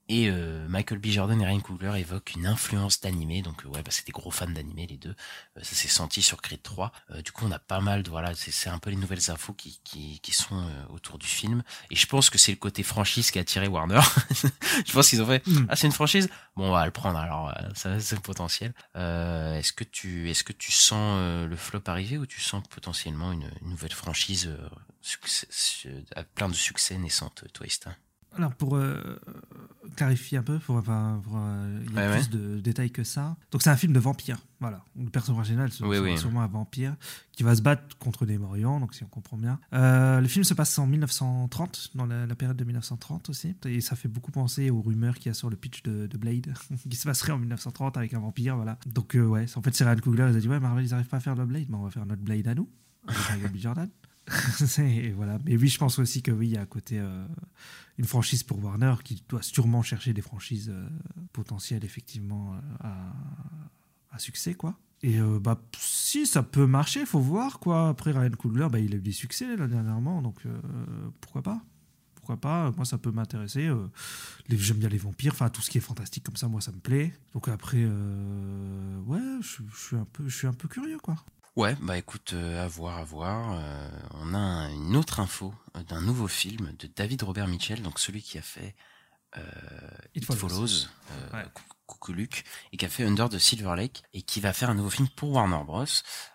Et euh, Michael B. Jordan et Ryan Coogler évoquent une influence d'animé, donc euh, ouais, bah, c'est des gros fans d'animé les deux. Euh, ça s'est senti sur Creed 3. Euh, du coup, on a pas mal de voilà, c'est un peu les nouvelles infos qui qui, qui sont euh, autour du film. Et je pense que c'est le côté franchise qui a attiré Warner. je pense qu'ils ont fait Mm. ah c'est une franchise, bon on va le prendre alors euh, ça c'est le potentiel. Euh, est-ce que tu est-ce que tu sens euh, le flop arriver ou tu sens potentiellement une, une nouvelle franchise euh, à plein de succès naissante, toi Istin? Alors, pour euh, clarifier un peu, pour, enfin, pour, euh, il y a Ouais, plus de détails que ça. Donc, c'est un film de vampire. Voilà. Le personnage original, c'est Oui, c'est oui. sûrement un vampire qui va se battre contre des morts donc si on comprend bien. Euh, le film se passe en 1930, dans la, la période de 1930 aussi. Et ça fait beaucoup penser aux rumeurs qu'il y a sur le pitch de, de Blade, qui se passerait en 1930 avec un vampire. Voilà. Donc, euh, ouais, en fait, c'est Ryan Coogler. Il a dit Ouais, Marvel, ils n'arrivent pas à faire le Blade, mais on va faire notre Blade à nous. Avec. Jordan. C'est- voilà. Mais oui, je pense aussi que oui, il y a un côté euh, une franchise pour Warner qui doit sûrement chercher des franchises euh, potentielles effectivement euh, à, à succès quoi. Et bah si ça peut marcher, faut voir quoi. Après Ryan Coogler, bah, il a eu des succès dernièrement, donc pourquoi pas. Pourquoi pas Moi, ça peut m'intéresser. J'aime bien les vampires, enfin tout ce qui est fantastique comme ça, moi, ça me plaît. Donc après, ouais, je suis un peu, je suis un peu curieux quoi. Ouais, bah écoute, euh, à voir, à voir. Euh, on a un- une autre info euh, d'un nouveau film de David Robert Mitchell, donc celui qui a fait euh, It It, Follows. Follows, euh, Ouais. Cou- Coucou Luke, et qui a fait Under the Silver Lake, et qui va faire un nouveau film pour Warner Bros,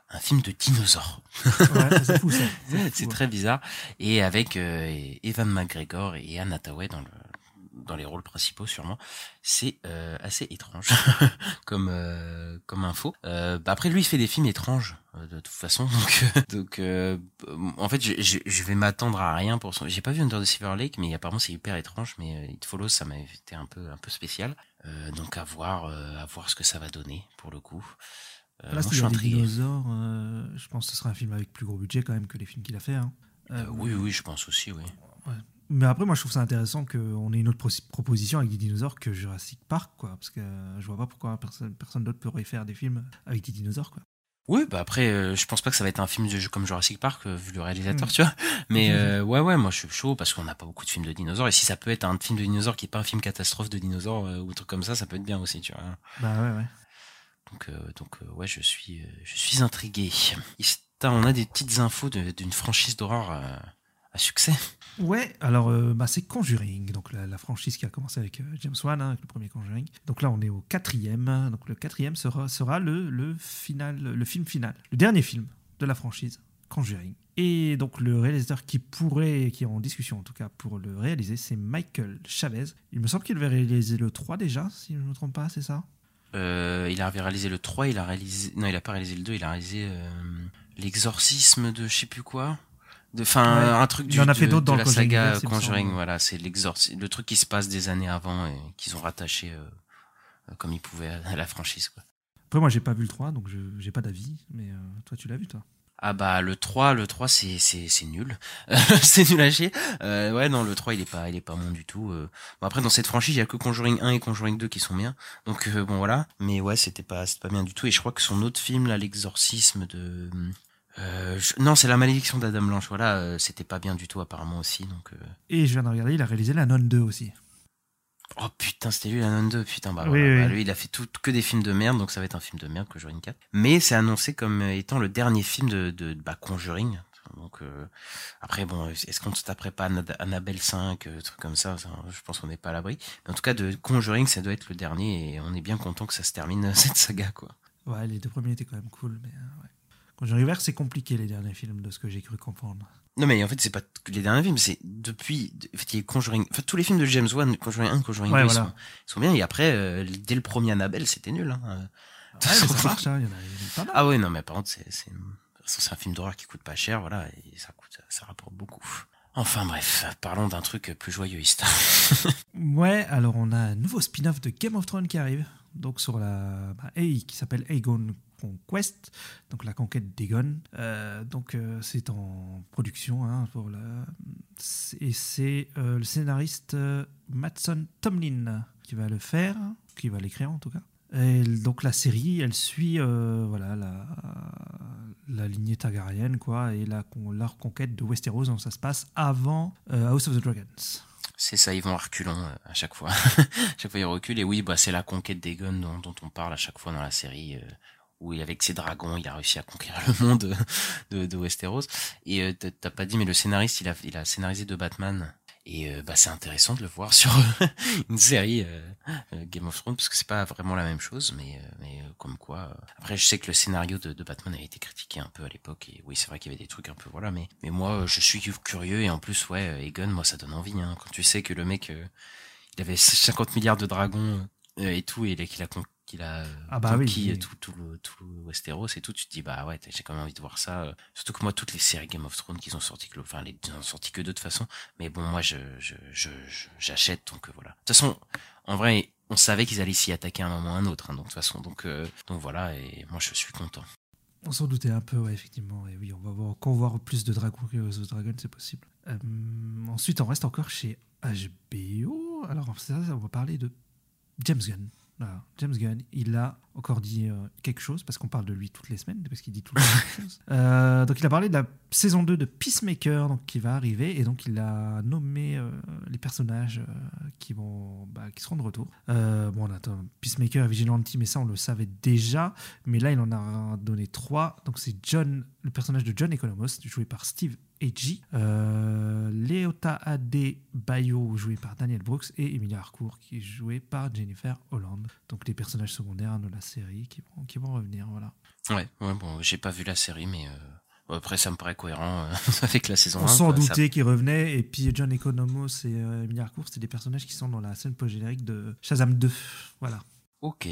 un film de dinosaures. Ouais, c'est fou ça. C'est fou, très bizarre. Et avec euh, Evan McGregor et Anne Hathaway dans le dans les rôles principaux sûrement. C'est euh, assez étrange comme euh, comme info. Euh, bah après lui il fait des films étranges euh, de toute façon donc donc en fait je, je, je vais m'attendre à rien pour son. J'ai pas vu Under the Silver Lake mais apparemment c'est hyper étrange mais euh, It Follows ça m'a été un peu un peu spécial. Euh, donc à voir euh, à voir ce que ça va donner pour le coup. Euh, Là, moi, je c'est des intrigué. dinosaures. euh, je pense que ce sera un film avec plus gros budget quand même que les films qu'il a fait. hein. Euh, Euh, oui oui je pense aussi oui. Mais après, moi, je trouve ça intéressant qu'on ait une autre pro- proposition avec des dinosaures que Jurassic Park, quoi. Parce que euh, je vois pas pourquoi personne, personne d'autre pourrait faire des films avec des dinosaures, quoi. Oui, bah après, euh, je pense pas que ça va être un film de jeu comme Jurassic Park, euh, vu le réalisateur, Mm. tu vois. Mais euh, ouais, ouais, moi je suis chaud parce qu'on n'a pas beaucoup de films de dinosaures. Et si ça peut être un film de dinosaures qui est pas un film catastrophe de dinosaures ou un truc comme ça, ça peut être bien aussi, tu vois. Bah ouais, ouais. Donc, donc ouais, je suis, je suis intrigué. Ista, on a des petites infos de- d'une franchise d'horreur à succès. Ouais, alors euh, bah, c'est Conjuring, donc la, la franchise qui a commencé avec euh, James Wan, hein, avec le premier Conjuring. Donc là, on est au quatrième. Donc le quatrième sera, sera le, le, final, le film final, le dernier film de la franchise Conjuring. Et donc le réalisateur qui pourrait, qui est en discussion en tout cas pour le réaliser, c'est Michael Chavez. Il me semble qu'il avait réalisé le 3 déjà, si je ne me trompe pas, c'est ça? Euh, il avait réalisé le 3, il a réalisé, non, il a pas réalisé le 2, il a réalisé euh, l'exorcisme de je sais plus quoi. De, Ouais. un truc Il du, en a fait d'autres dans la Conjuring saga il Conjuring, semble. voilà, c'est l'exorcisme, le truc qui se passe des années avant et qu'ils ont rattaché euh, euh, comme ils pouvaient à, la franchise, quoi. Après, moi, j'ai pas vu le 3, donc je j'ai pas d'avis. Mais euh, toi, tu l'as vu, toi? Ah bah le 3, le 3 c'est c'est c'est nul. c'est nul à chier. Euh, ouais non, le 3 il est pas il est pas bon du tout. Euh. Bon après dans cette franchise, il y a que Conjuring 1 et Conjuring 2 qui sont bien. Donc euh, bon voilà, mais ouais, c'était pas c'était pas bien du tout et je crois que son autre film là l'exorcisme de euh, je- non, c'est la malédiction d'Adam Blanche. Voilà, euh, c'était pas bien du tout apparemment aussi. Donc, euh, Et je viens de regarder, il a réalisé La Nonne 2 aussi. oh putain, c'était lui la nonne 2. Putain, bah, Oui, voilà, oui. bah, lui, il a fait tout, que des films de merde, donc ça va être un film de merde, Conjuring 4. Mais c'est annoncé comme étant le dernier film de, de bah, Conjuring. Donc euh, après, bon, est-ce qu'on se taperait pas Anna- Annabelle 5, euh, truc comme ça, ça, Je pense qu'on n'est pas à l'abri. Mais en tout cas, de Conjuring, ça doit être le dernier, et on est bien content que ça se termine cette saga, quoi. Ouais, les deux premiers étaient quand même cool, mais euh, ouais. Conjuring Vert, c'est compliqué les derniers films de ce que j'ai cru comprendre. Non mais en fait c'est pas que les derniers films, c'est depuis en fait, il y a Conjuring, enfin tous les films de James Wan, Conjuring 1, Conjuring 2 Ouais, ils, sont, ils sont bien et après euh, dès le premier Annabelle c'était nul. Hein. Ouais, mais ça marche, hein, il y en a, pas mal. Ah ouais non mais par contre c'est c'est c'est un film d'horreur qui coûte pas cher voilà et ça coûte ça rapporte beaucoup. Enfin bref, parlons d'un truc plus joyeusiste. Ouais, alors on a un nouveau spin-off de Game of Thrones qui arrive, donc sur la bah, qui s'appelle Aegon Conquest, donc la conquête d'Aegon. Euh, donc euh, c'est en production hein, pour la et c'est euh, le scénariste euh, Matson Tomlin qui va le faire, qui va l'écrire en tout cas. Et donc la série, elle suit voilà la, la lignée Targaryen quoi et la con- leur conquête de Westeros. Donc ça se passe avant House of the Dragons. C'est ça, ils vont à reculons à chaque fois. chaque fois ils reculent et oui bah c'est la conquête d'Egon dont, dont on parle à chaque fois dans la série. Où avec ses dragons, il a réussi à conquérir le monde de, de Westeros. Et euh, t'as- pas dit, mais le scénariste, il a, il a scénarisé de Batman. Et euh, bah, c'est intéressant de le voir sur une série euh, euh, Game of Thrones parce que c'est pas vraiment la même chose, mais euh, mais comme quoi. Après, je sais que le scénario de, de Batman a été critiqué un peu à l'époque et oui, c'est vrai qu'il y avait des trucs un peu voilà, mais mais moi, je suis curieux et en plus, ouais, Egon, moi, ça donne envie. Hein, quand tu sais que le mec, euh, il avait 50 milliards de dragons et tout et qu'il a con- qu'il a Ah bah oui, conquis oui. tout tout le tout le Westeros et tout, tu te dis bah ouais, j'ai quand même envie de voir ça. euh, Surtout que moi, toutes les séries Game of Thrones qu'ils ont sorti, que, enfin, les, ils ont sorti que deux de toute façon. Mais bon, moi, je, je, je, je- j'achète, donc euh, voilà. De toute façon, en vrai, on savait qu'ils allaient s'y attaquer à un moment ou à un autre, hein, donc de toute façon, donc, euh, donc voilà, et moi, je suis content. On s'en doutait un peu, ouais, effectivement. Et oui, on va voir, encore voir plus de dragons que House of Dragon, c'est possible. Euh, ensuite, on reste encore chez HBO. Alors, ça, on va parler de James Gunn. Voilà, James Gunn, il a encore dit euh, quelque chose, parce qu'on parle de lui toutes les semaines, parce qu'il dit tout le temps chose. Euh, donc, il a parlé de la saison 2 de Peacemaker, donc, qui va arriver, et donc il a nommé euh, les personnages euh, qui, vont, bah, qui seront de retour. Bon, on attend Peacemaker et Vigilante, mais ça, on le savait déjà. Mais là, il en a donné trois. Donc, c'est John, le personnage de John Economos, joué par Steve Agee. Euh, Leota Ade Bayo, joué par Daniel Brooks. Et Emilia Harcourt, qui est jouée par Jennifer Holland. Donc, les personnages secondaires de la série qui vont, qui vont revenir. Voilà. Ouais, ouais, bon, j'ai pas vu la série, mais euh, après, ça me paraît cohérent euh, avec la saison On 1. s'en quoi, ça- doutait qu'ils revenaient. Et puis, John Economos et euh, Emilia Harcourt, c'était des personnages qui sont dans la scène post-générique de Shazam 2. Voilà. Ok,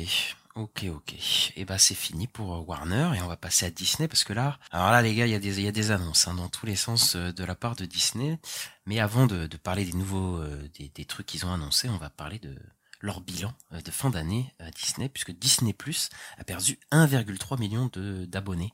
ok, ok. Et bah c'est fini pour euh, Warner et on va passer à Disney parce que là, alors là les gars, il y a des y a des annonces hein, dans tous les sens euh, de la part de Disney. Mais avant de, parler des nouveaux euh, des, trucs qu'ils ont annoncés, on va parler de leur bilan de fin d'année à Disney puisque Disney Plus a perdu 1,3 million d'abonnés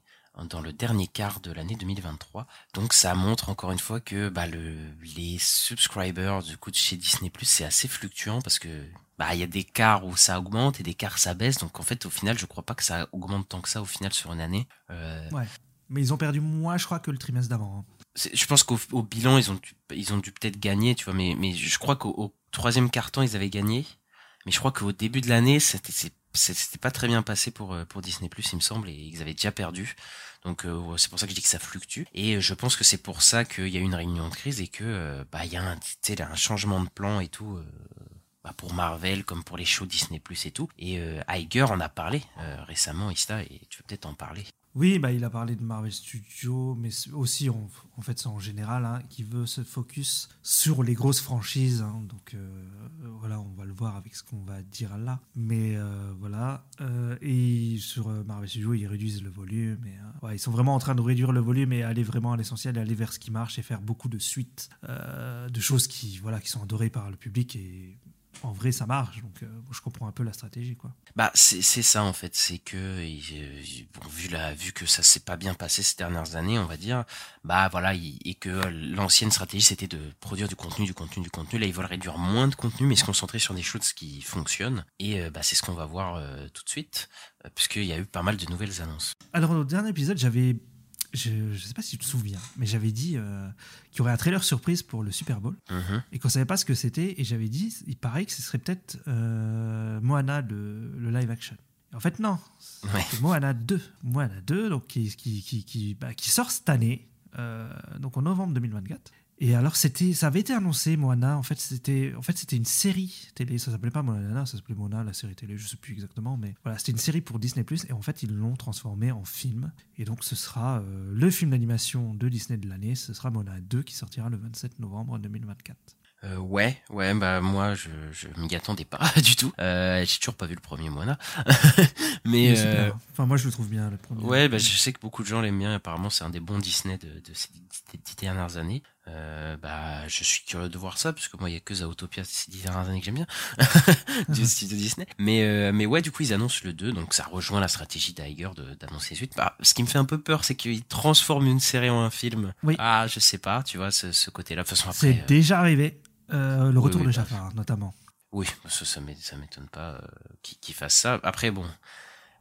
dans le dernier quart de l'année 2023. Donc ça montre encore une fois que bah, le, les subscribers du coup de chez Disney Plus c'est assez fluctuant parce que bah il y a des quarts où ça augmente et des quarts ça baisse. Donc en fait au final je crois pas que ça augmente tant que ça au final sur une année. Euh, Ouais. Mais ils ont perdu moins, je crois, que le trimestre d'avant. hein. je pense qu'au au bilan ils ont dû, ils ont dû peut-être gagner, tu vois, mais mais je crois qu'au au troisième carton ils avaient gagné, mais je crois qu'au début de l'année c'était c'était pas très bien passé pour euh, pour Disney Plus il me semble et ils avaient déjà perdu. Donc euh, c'est pour ça que je dis que ça fluctue et euh, je pense que c'est pour ça qu'il y a eu une réunion de crise et que bah il y a un changement de plan et tout. bah, pour Marvel comme pour les shows Disney Plus et tout. Et Iger en a parlé récemment, Ista, et tu veux peut-être en parler. Oui, bah, il a parlé de Marvel Studios, mais aussi, en, en fait, c'est en général, hein, qui veut se focus sur les grosses franchises. hein. donc euh, voilà, on va le voir avec ce qu'on va dire là. Mais euh, voilà. Euh, et sur euh, Marvel Studios, ils réduisent le volume. Et, euh, ouais, ils sont vraiment en train de réduire le volume et aller vraiment à l'essentiel, aller vers ce qui marche et faire beaucoup de suites, euh, de choses qui, voilà, qui sont adorées par le public et en vrai, ça marche. Donc, euh, je comprends un peu la stratégie, quoi. Bah c'est ça en fait, c'est que euh, bon, vu la vu que ça s'est pas bien passé ces dernières années, on va dire, bah voilà, il- et que l'ancienne stratégie c'était de produire du contenu, du contenu, du contenu. Là, ils veulent réduire moins de contenu, mais se concentrer sur des choses qui fonctionnent. Et euh, bah c'est ce qu'on va voir euh, tout de suite, puisqu'il y a eu pas mal de nouvelles annonces. Alors, au dernier épisode, j'avais. Je, je sais pas si tu te souviens, mais j'avais dit euh, qu'il y aurait un trailer surprise pour le Super Bowl Mhm. et qu'on savait pas ce que c'était. Et j'avais dit, il paraît que ce serait peut-être euh, Moana, le, le live action. Et en fait, non. Ouais. Moana 2. Moana 2, donc, qui, qui, qui, qui, bah, qui sort cette année, euh, donc en novembre 2024. Et alors, c'était, ça avait été annoncé, Moana. En fait, c'était, en fait, c'était une série télé. Ça s'appelait pas Moana, ça s'appelait Moana, la série télé. Je sais plus exactement, mais voilà, c'était une série pour Disney+. Et en fait, ils l'ont transformé en film. Et donc, ce sera euh, le film d'animation de Disney de l'année. Ce sera Moana 2 qui sortira le 27 novembre 2024. Euh, ouais, ouais, bah moi je je m'y attendais pas du tout. Euh, j'ai toujours pas vu le premier Moana, mais euh. Enfin, moi, je le trouve bien, le premier. Ouais, bah, je sais que beaucoup de gens l'aiment bien. Apparemment, c'est un des bons Disney de, de ces dix dernières années. Euh, bah, je suis curieux de voir ça parce que moi, il y a que Zaotopia ces dix dernières années que j'aime bien du studio Disney. Mais euh, mais ouais, du coup, ils annoncent le 2, donc ça rejoint la stratégie d'Iger d'annoncer les suites. Bah, ce qui me fait un peu peur, c'est qu'ils transforment une série en un film. Oui. Ah, je sais pas, tu vois, ce, ce côté-là. De toute façon, C'est euh, déjà arrivé. Euh, le retour oui, de bah, Jafar, notamment. oui, ça, ça m'é- ça m'étonne pas euh, qu'ils qu'ils fassent ça. Après, bon.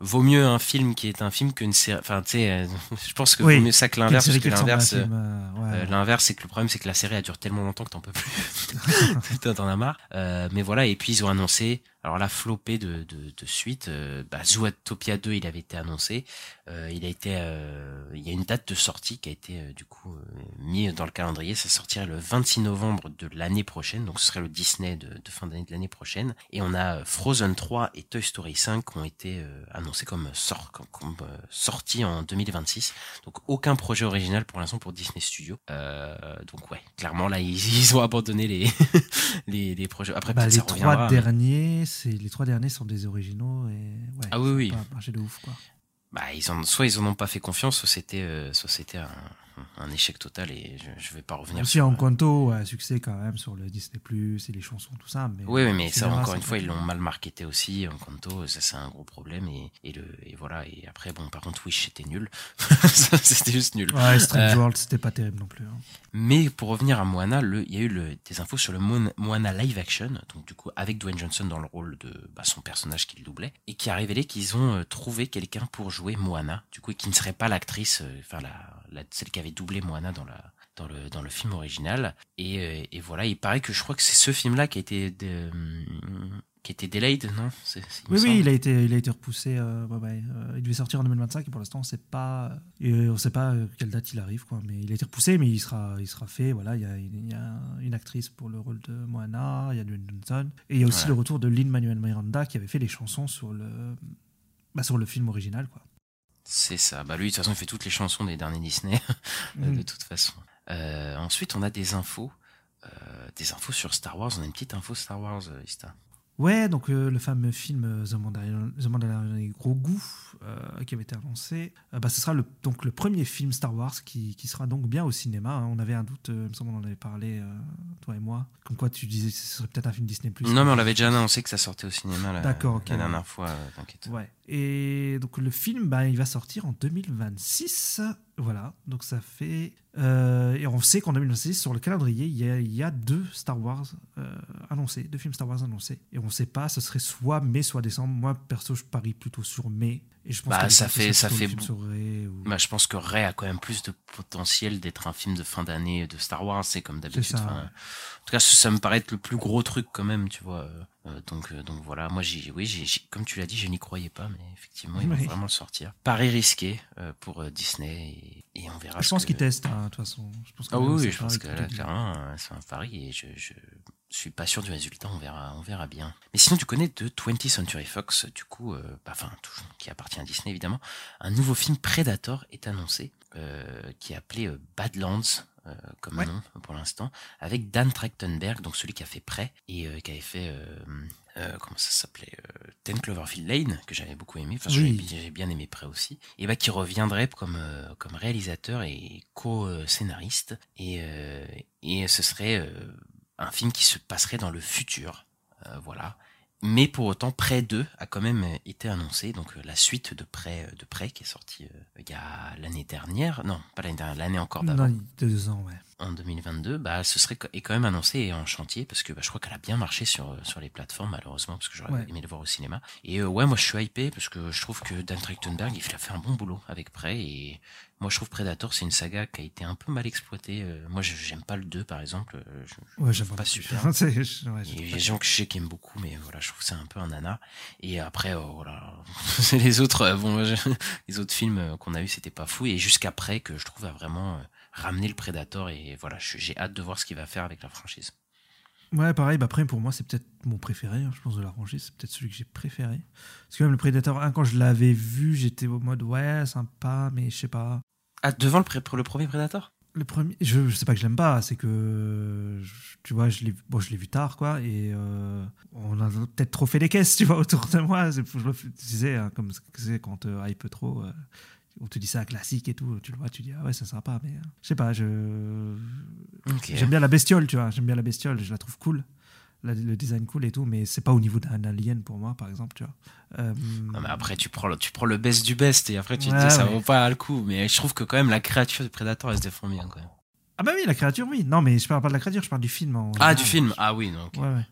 Vaut mieux un film qui est un film qu'une série. Enfin, tu sais, euh, je pense que Oui. vaut mieux ça que l'inverse, parce que l'inverse, euh, euh, ouais. Euh, c'est que le problème, c'est que la série, elle dure tellement longtemps que t'en peux plus. T'en as marre. Euh, mais voilà, et puis ils ont annoncé, alors la flopée de, de, de suite, euh, bah, Zootopia 2, il avait été annoncé. Euh, il a été, euh, il y a une date de sortie qui a été euh, du coup euh, mis dans le calendrier. Ça sortirait le 26 novembre de l'année prochaine, donc ce serait le Disney de, de fin d'année de l'année prochaine. Et on a Frozen 3 et Toy Story 5 qui ont été euh, annoncés comme sort, comme, comme, sortis en 2026. Donc aucun projet original pour l'instant pour Disney Studios. Euh, donc ouais, clairement là ils, ils ont abandonné les les, les projets. Après Bah, les trois derniers, les trois derniers sont des originaux et ouais, Ah oui, oui. pas marché de ouf quoi. Bah ils en soit ils en ont pas fait confiance, soit c'était euh, soit c'était un, un échec total et je, je vais pas revenir. Même si sur, euh, Encanto a un succès quand même sur le Disney Plus et les chansons tout ça. Mais Oui, oui, mais ça, encore une fois, ils l'ont mal marketé aussi. Encanto, ça, c'est un gros problème. Et, et, le, et voilà. Et après, bon, par contre, Wish, c'était nul. C'était juste nul. Ouais, Strange Euh, World, c'était pas terrible non plus. hein. Mais pour revenir à Moana, le, il y a eu le, des infos sur le Moana live action, donc du coup avec Dwayne Johnson dans le rôle de bah, son personnage qu'il doublait, et qui a révélé qu'ils ont euh, trouvé quelqu'un pour jouer Moana, du coup et qui ne serait pas l'actrice, enfin la, la, celle qui avait doublé Moana dans la dans le dans le film original. Et, euh, et voilà, il paraît que je crois que c'est ce film-là qui a été de, qui a été delayed, non? Il Oui, oui, il a été, il a été repoussé. euh, ouais, ouais, euh, il devait sortir en 2025 et pour l'instant, on sait pas, euh, on sait pas euh, quelle date il arrive, quoi. Mais il a été repoussé, mais il sera, il sera fait. Voilà, il y a, il y a une actrice pour le rôle de Moana, il y a Dwayne Johnson et il y a aussi Ouais. le retour de Lin Manuel Miranda qui avait fait les chansons sur le, bah, sur le film original, quoi. C'est ça. Bah lui, de toute façon, il fait toutes les chansons des derniers Disney, euh, Mm. de toute façon. Euh, ensuite, on a des infos. Euh, des infos sur Star Wars. On a une petite info Star Wars, euh, Ista. Ouais, donc euh, le fameux film euh, The Mandalorian, The Mandalorian et Gros Goût euh, qui avait été annoncé, euh, bah, ce sera le, donc le premier film Star Wars qui, qui sera donc bien au cinéma. hein. On avait un doute, il me semble qu'on en avait parlé, toi et moi, comme quoi tu disais que ce serait peut-être un film Disney+. Non, mais on l'avait déjà annoncé que ça sortait au cinéma la, D'accord, ok. la dernière fois, t'inquiète. Ouais. Et donc le film, bah, il va sortir en 2026. Voilà. Donc ça fait. euh, et on sait qu'en 2026, sur le calendrier, il y a, deux Star Wars euh, annoncés, deux films Star Wars annoncés. Et on ne sait pas, ce serait soit mai, soit décembre. Moi, perso, je parie plutôt sur mai. Et je pense Bah, qu'avec ça fait- ça fait Ray ou- Bah, je pense que Ray a quand même plus de potentiel d'être un film de fin d'année de Star Wars, c'est comme d'habitude. Enfin, ouais. En tout cas, ça, me paraît être le plus gros truc quand même, tu vois. Euh, euh, donc, euh, donc voilà, moi, j'ai, oui, j'ai, comme tu l'as dit, je n'y croyais pas, mais effectivement, vont Oui. vraiment le sortir. Pari risqué euh, pour euh, Disney et, et on verra. Je ce pense que- qu'ils testent, hein, de toute façon. Je pense Ah que oui, oui, je pense que plutôt là, clairement, euh, c'est un pari et je, je suis pas sûr du résultat. On verra, on verra bien. Mais sinon, tu connais de 20th Century Fox, du coup, euh, enfin, qui appartient à Disney évidemment. Un nouveau film Predator est annoncé, euh, qui est appelé euh, Badlands. euh, comme Ouais. nom pour l'instant, avec Dan Trachtenberg, donc celui qui a fait Prêt et qui avait fait euh, comment ça s'appelait euh, Ten Cloverfield Lane que j'avais beaucoup aimé, enfin Oui. j'avais- j'ai bien aimé Prêt aussi, et bah qui reviendrait comme euh, comme réalisateur et co-scénariste et et ce serait un film qui se passerait dans le futur. Euh, voilà. Mais pour autant, Prêt 2 a quand même été annoncé, donc euh, la suite de Prêt de Prêt qui est sortie euh, il y a l'année dernière, non, pas l'année dernière, l'année encore d'avant. Deux ans, ouais. En 2022, bah ce serait est quand même annoncé et en chantier parce que bah, je crois qu'elle a bien marché sur sur les plateformes malheureusement parce que j'aurais Ouais. aimé le voir au cinéma. Et euh, ouais, moi je suis hypé parce que je trouve que Dan Trachtenberg il a fait un bon boulot avec Prey et moi je trouve Predator c'est une saga qui a été un peu mal exploitée. Euh, moi j'aime pas le 2 par exemple, euh, je- Ouais, j'aime pas plus. super. Il y a des pas. gens que je sais qui aiment beaucoup, mais voilà, je trouve que c'est un peu un nana. Et après, oh, voilà, c'est les autres, euh, bon, je- les autres films euh, qu'on a eu, c'était pas fou. Et jusqu'après, que je trouve a vraiment euh, ramené le Predator. Et voilà, j'ai hâte de voir ce qu'il va faire avec la franchise. Ouais, pareil, bah après, pour moi, c'est peut-être mon préféré, hein, je pense, de la rangée. C'est peut-être celui que j'ai préféré. Parce que même le Predator 1, quand je l'avais vu, j'étais au mode, ouais, sympa, mais je sais pas. Ah, devant le, pré- pour le premier Predator? Le premier, je, je sais pas que je l'aime pas, c'est que, je- tu vois, je l'ai bon, je l'ai vu tard, quoi, et euh, on a peut-être trop fait les caisses, tu vois, autour de moi. C'est- Je me disais, hein, comme c'est quand on te hype trop, euh, on te dit ça un classique et tout, tu le vois, tu dis, ah ouais, c'est sympa, mais euh, je sais pas, je. J'aime bien la bestiole, tu vois, j'aime bien la bestiole, je la trouve cool. La- le design cool et tout, mais c'est pas au niveau d'un alien pour moi, par exemple, tu vois. Euh, Non, mais après, tu prends, le, tu prends le best du best et après, tu te dis, ça ouais. vaut pas le coup. Mais je trouve que quand même, la créature du Predator, elle se défend bien, quand même. Ah bah oui, la créature, oui. Non, mais je parle pas de la créature, je parle du film. en Ah, du film Ah oui. Ouais, ouais.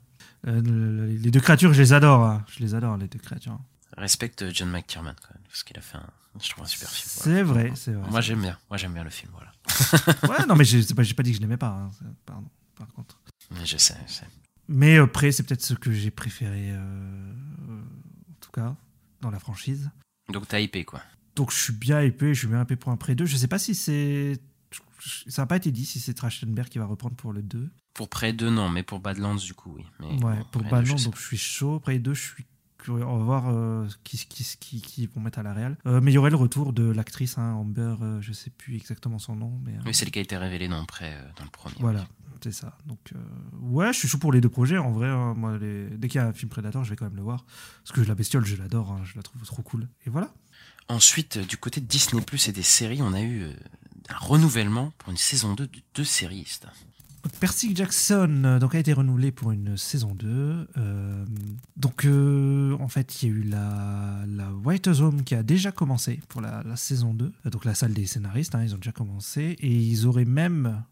Euh, le- le- les deux créatures, je les adore. hein. Je les adore, les deux créatures. Respecte John McTiernan, quand même, parce qu'il a fait un, je trouve, un super film. C'est vrai, c'est vrai. Moi, j'aime bien. Moi, j'aime bien le film, voilà. ouais, non, mais j'ai pas, pas dit que je l'aimais pas. hein. Pardon, par contre. Mais je sais, je sais. Mais après, c'est peut-être ce que j'ai préféré, euh, euh, en tout cas, dans la franchise. Donc, t'as hypé, quoi. Donc je suis bien épais, je suis bien épais pour un pré 2. Je sais pas si c'est. Ça n'a pas été dit si c'est Trachtenberg qui va reprendre pour le 2. Pour Prey 2, non, mais pour Badlands, du coup, oui. Mais Ouais, bon, pour Prey 2, Ballant, je sais donc je suis chaud. Pré 2, je suis. On va voir euh, qui, qui, qui, qui vont mettre à la réal. Euh, mais il y aurait le retour de l'actrice hein, Amber, euh, je sais plus exactement son nom. Mais, euh, Oui, c'est le qui a été révélé dans Prey, euh, dans le premier. Voilà, c'est ça. Donc, ouais, je suis chaud pour les deux projets. En vrai, hein, moi, les- dès qu'il y a un film Predator, je vais quand même le voir. Parce que la bestiole, je l'adore, hein, je la trouve trop cool. Et voilà. Ensuite, du côté de Disney Plus et des séries, on a eu un renouvellement pour une saison 2 de deux séries. Percy Jackson euh, donc, a été renouvelé pour une saison 2. Euh, donc, euh, en fait, il y a eu la, la White Home qui a déjà commencé pour la, saison 2. Euh, Donc, la salle des scénaristes, hein, ils ont déjà commencé. Et ils auraient même,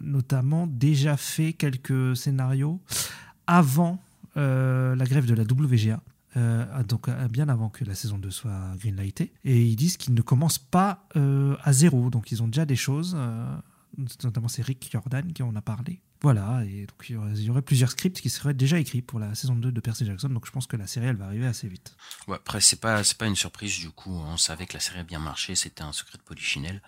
notamment, déjà fait quelques scénarios avant la grève de la WGA. Donc bien avant que la saison 2 soit greenlightée. Et ils disent qu'ils ne commencent pas à zéro. Donc ils ont déjà des choses. Notamment c'est Rick Jordan qui en a parlé. Voilà, et donc il y, aurait, il y aurait plusieurs scripts qui seraient déjà écrits pour la saison 2 de Percy Jackson, donc je pense que la série elle va arriver assez vite. Ouais, après, c'est pas, c'est pas une surprise, du coup. On savait que la série a bien marché, c'était un secret de Polichinelle.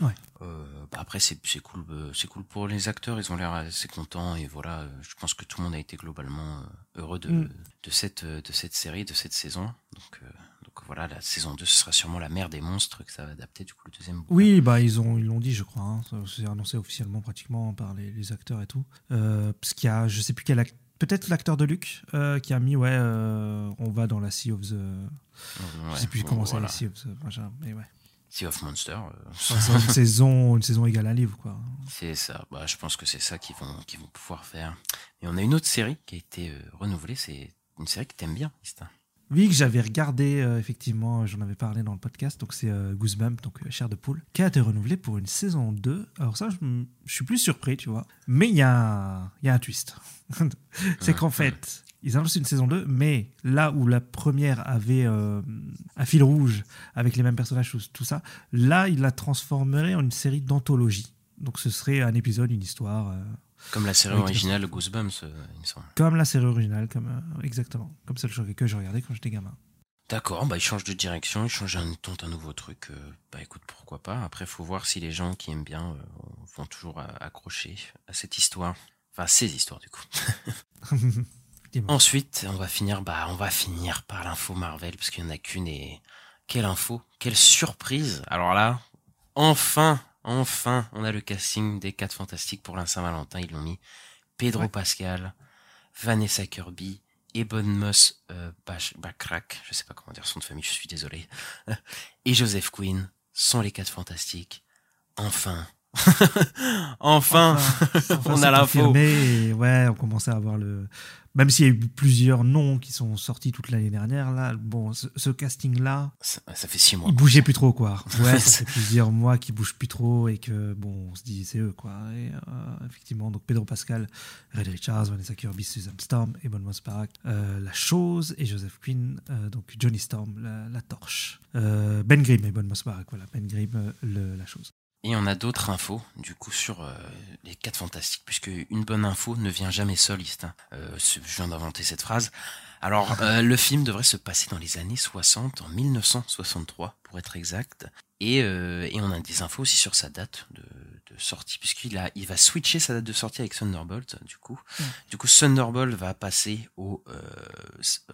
Ouais. Euh, bah après, c'est, cool, euh, c'est cool pour les acteurs, ils ont l'air assez contents, et voilà, euh, je pense que tout le monde a été globalement heureux de, Mm. de cette, de cette série, de cette saison. Donc, euh, donc voilà, la saison 2, ce sera sûrement la mère des monstres que ça va adapter, du coup, le deuxième bouquin. Oui, bah ils ont ils l'ont dit, je crois. hein. C'est annoncé officiellement pratiquement par les, les acteurs et tout. Euh, parce qu'il y a, je sais plus quel acteur, peut-être l'acteur de Luc euh, qui a mis ouais, euh, on va dans la Sea of the. Ouais, je sais plus bon, comment c'est voilà. la Sea of the. machin, mais ouais. Sea of Monster, euh, Enfin, une saison une saison égale à un livre quoi. C'est ça. Bah, je pense que c'est ça qu'ils vont, qu'ils vont pouvoir faire. Et on a une autre série qui a été renouvelée. C'est une série que t'aimes bien, Istin. Oui, que j'avais regardé, euh, effectivement, j'en avais parlé dans le podcast, donc c'est euh, Goosebump, donc euh, Chair de Poule, qui a été renouvelé pour une saison 2. Alors ça, je, suis plus surpris, tu vois. Mais il y, a un- il y a un twist. c'est qu'en fait, ils annoncent une saison 2, mais là où la première avait euh, un fil rouge avec les mêmes personnages, tout, tout ça, là, ils la transformeraient en une série d'anthologie. Donc ce serait un épisode, une histoire, euh, Comme la série originale Goosebumps, euh, il me semble. comme la série originale, comme, euh, exactement, comme celle que je regardais quand j'étais gamin. D'accord, bah ils changent de direction, ils changent un, un nouveau truc. euh, bah écoute, pourquoi pas. Après, faut voir si les gens qui aiment bien vont toujours accrocher à cette histoire. Enfin, ces histoires du coup. Ensuite, on va finir, bah, on va finir par l'info Marvel, parce qu'il y en a qu'une et quelle info, quelle surprise. Alors là, enfin, enfin, on a le casting des 4 Fantastiques pour l'un Saint-Valentin. Ils l'ont mis Pedro Ouais. Pascal, Vanessa Kirby, Ebon Moss euh, Bach- Backrack, je sais pas comment dire son de famille, je suis désolé, et Joseph Quinn sont les 4 Fantastiques. Enfin, enfin, Enfin, on a l'info. ouais, on commençait à avoir le. Même s'il y a eu plusieurs noms qui sont sortis toute l'année dernière, là, bon, ce, ce casting-là, Ça, ça fait six mois. il bougeait plus trop, quoi. Ouais, ça fait plusieurs mois qu'il bouge plus trop et que, bon, on se dit, c'est eux, quoi. Et euh, effectivement, donc Pedro Pascal, Red Richards, Vanessa Kirby, Susan Storm, Ebon Moss-Barack, euh, La Chose et Joseph Quinn, euh, donc Johnny Storm, la, la Torche. Euh, ben Grimm, Ebon Moss-Barack, voilà, Ben Grimm, le- La Chose. Et on a d'autres infos, du coup, sur euh, les 4 fantastiques, puisque une bonne info ne vient jamais soliste. hein. Euh, je viens d'inventer cette phrase. Alors, euh, le film devrait se passer dans les années 60, en 1963, pour être exact. Et, et on a des infos aussi sur sa date de, de sortie, puisqu'il a, il va switcher sa date de sortie avec Thunderbolt, du coup. Du coup, Thunderbolt va passer au,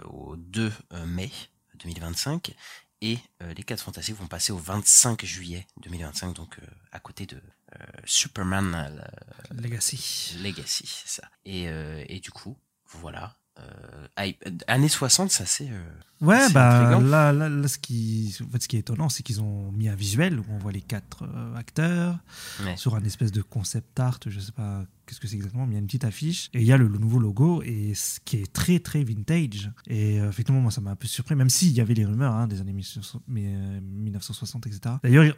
au 2 mai 2025 et euh, les 4 fantastiques vont passer au 25 juillet 2025, donc euh, à côté de euh, Superman euh, Legacy. Legacy, c'est ça. Et, euh, et du coup, voilà. Euh, euh, années 60, ça c'est... euh, Ouais, bah là, là, là, ce, qui, en fait, ce qui est étonnant, c'est qu'ils ont mis un visuel où on voit les quatre euh, acteurs Ouais. sur un espèce de concept art, je sais pas qu'est-ce que c'est exactement, mais il y a une petite affiche et il y a le, le nouveau logo et ce qui est très très vintage. Et euh, effectivement, moi ça m'a un peu surpris, même s'il y avait les rumeurs hein, des années 1960, mais, euh, 1960, etc. D'ailleurs,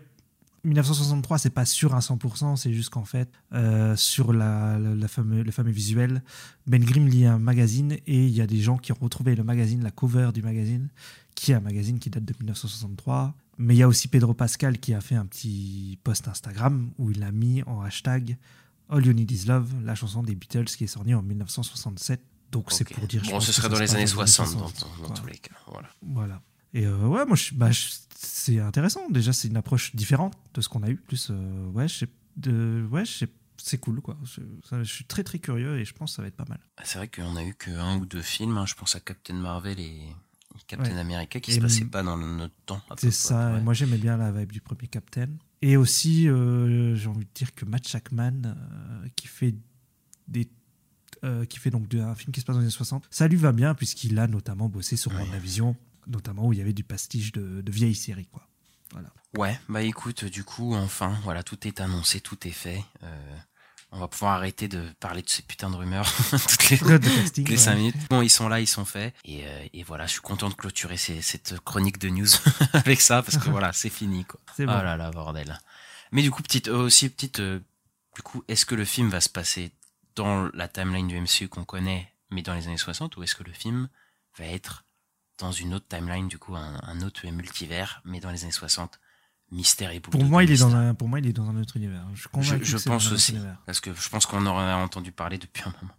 1963, c'est pas sûr à 100%, c'est juste qu'en fait, euh, sur la, la- la fameux, le fameux visuel, Ben Grimm lit un magazine et il y a des gens qui ont retrouvé le magazine, la cover du magazine, qui est un magazine qui date de 1963. Mais il y a aussi Pedro Pascal qui a fait un petit post Instagram où il a mis en hashtag All You Need Is Love, la chanson des Beatles qui est sortie en 1967. Donc c'est pour dire. Bon, ce serait dans les années dans 60, dans, 60, dans- tous les cas. Voilà. Voilà. Et euh, ouais, moi, je- bah, je- c'est intéressant. Déjà, c'est une approche différente de ce qu'on a eu. Plus, euh, ouais, de, ouais, c'est cool, quoi. Je, ça- je suis très, très curieux et je pense que ça va être pas mal. C'est vrai qu'on a eu que un ou deux films, hein, je pense à Captain Marvel et Captain Ouais. America, qui Et se passaient pas dans notre temps. C'est ça. ouais. Moi, j'aimais bien la vibe du premier Captain. Et aussi, euh, j'ai envie de dire que Matt Shackman, euh, qui fait des euh, qui fait donc un film qui se passe dans les années 60, ça lui va bien puisqu'il a notamment bossé sur Ouais. Notamment où il y avait du pastiche de, de vieilles séries, quoi. Voilà. Ouais, bah écoute, du coup, enfin, voilà, tout est annoncé, tout est fait. Euh, on va pouvoir arrêter de parler de ces putains de rumeurs toutes les, De- de casting, toutes les ouais. 5 minutes. Bon, ils sont là, ils sont faits. Et, euh, et voilà, je suis content de clôturer ces- cette chronique de news avec ça, parce que voilà, c'est fini, quoi. C'est Oh bon. là là, bordel. Mais du coup, petite, euh, aussi, petite, du coup, est-ce que le film va se passer dans la timeline du MCU qu'on connaît, mais dans les années 60, ou est-ce que le film va être dans une autre timeline, du coup, un, un autre multivers, mais dans les années 60 Mystère et Pour moi, il est dans un, pour moi, il est dans un autre univers. Je, pense aussi, univers. parce que je pense qu'on aurait entendu parler depuis un moment.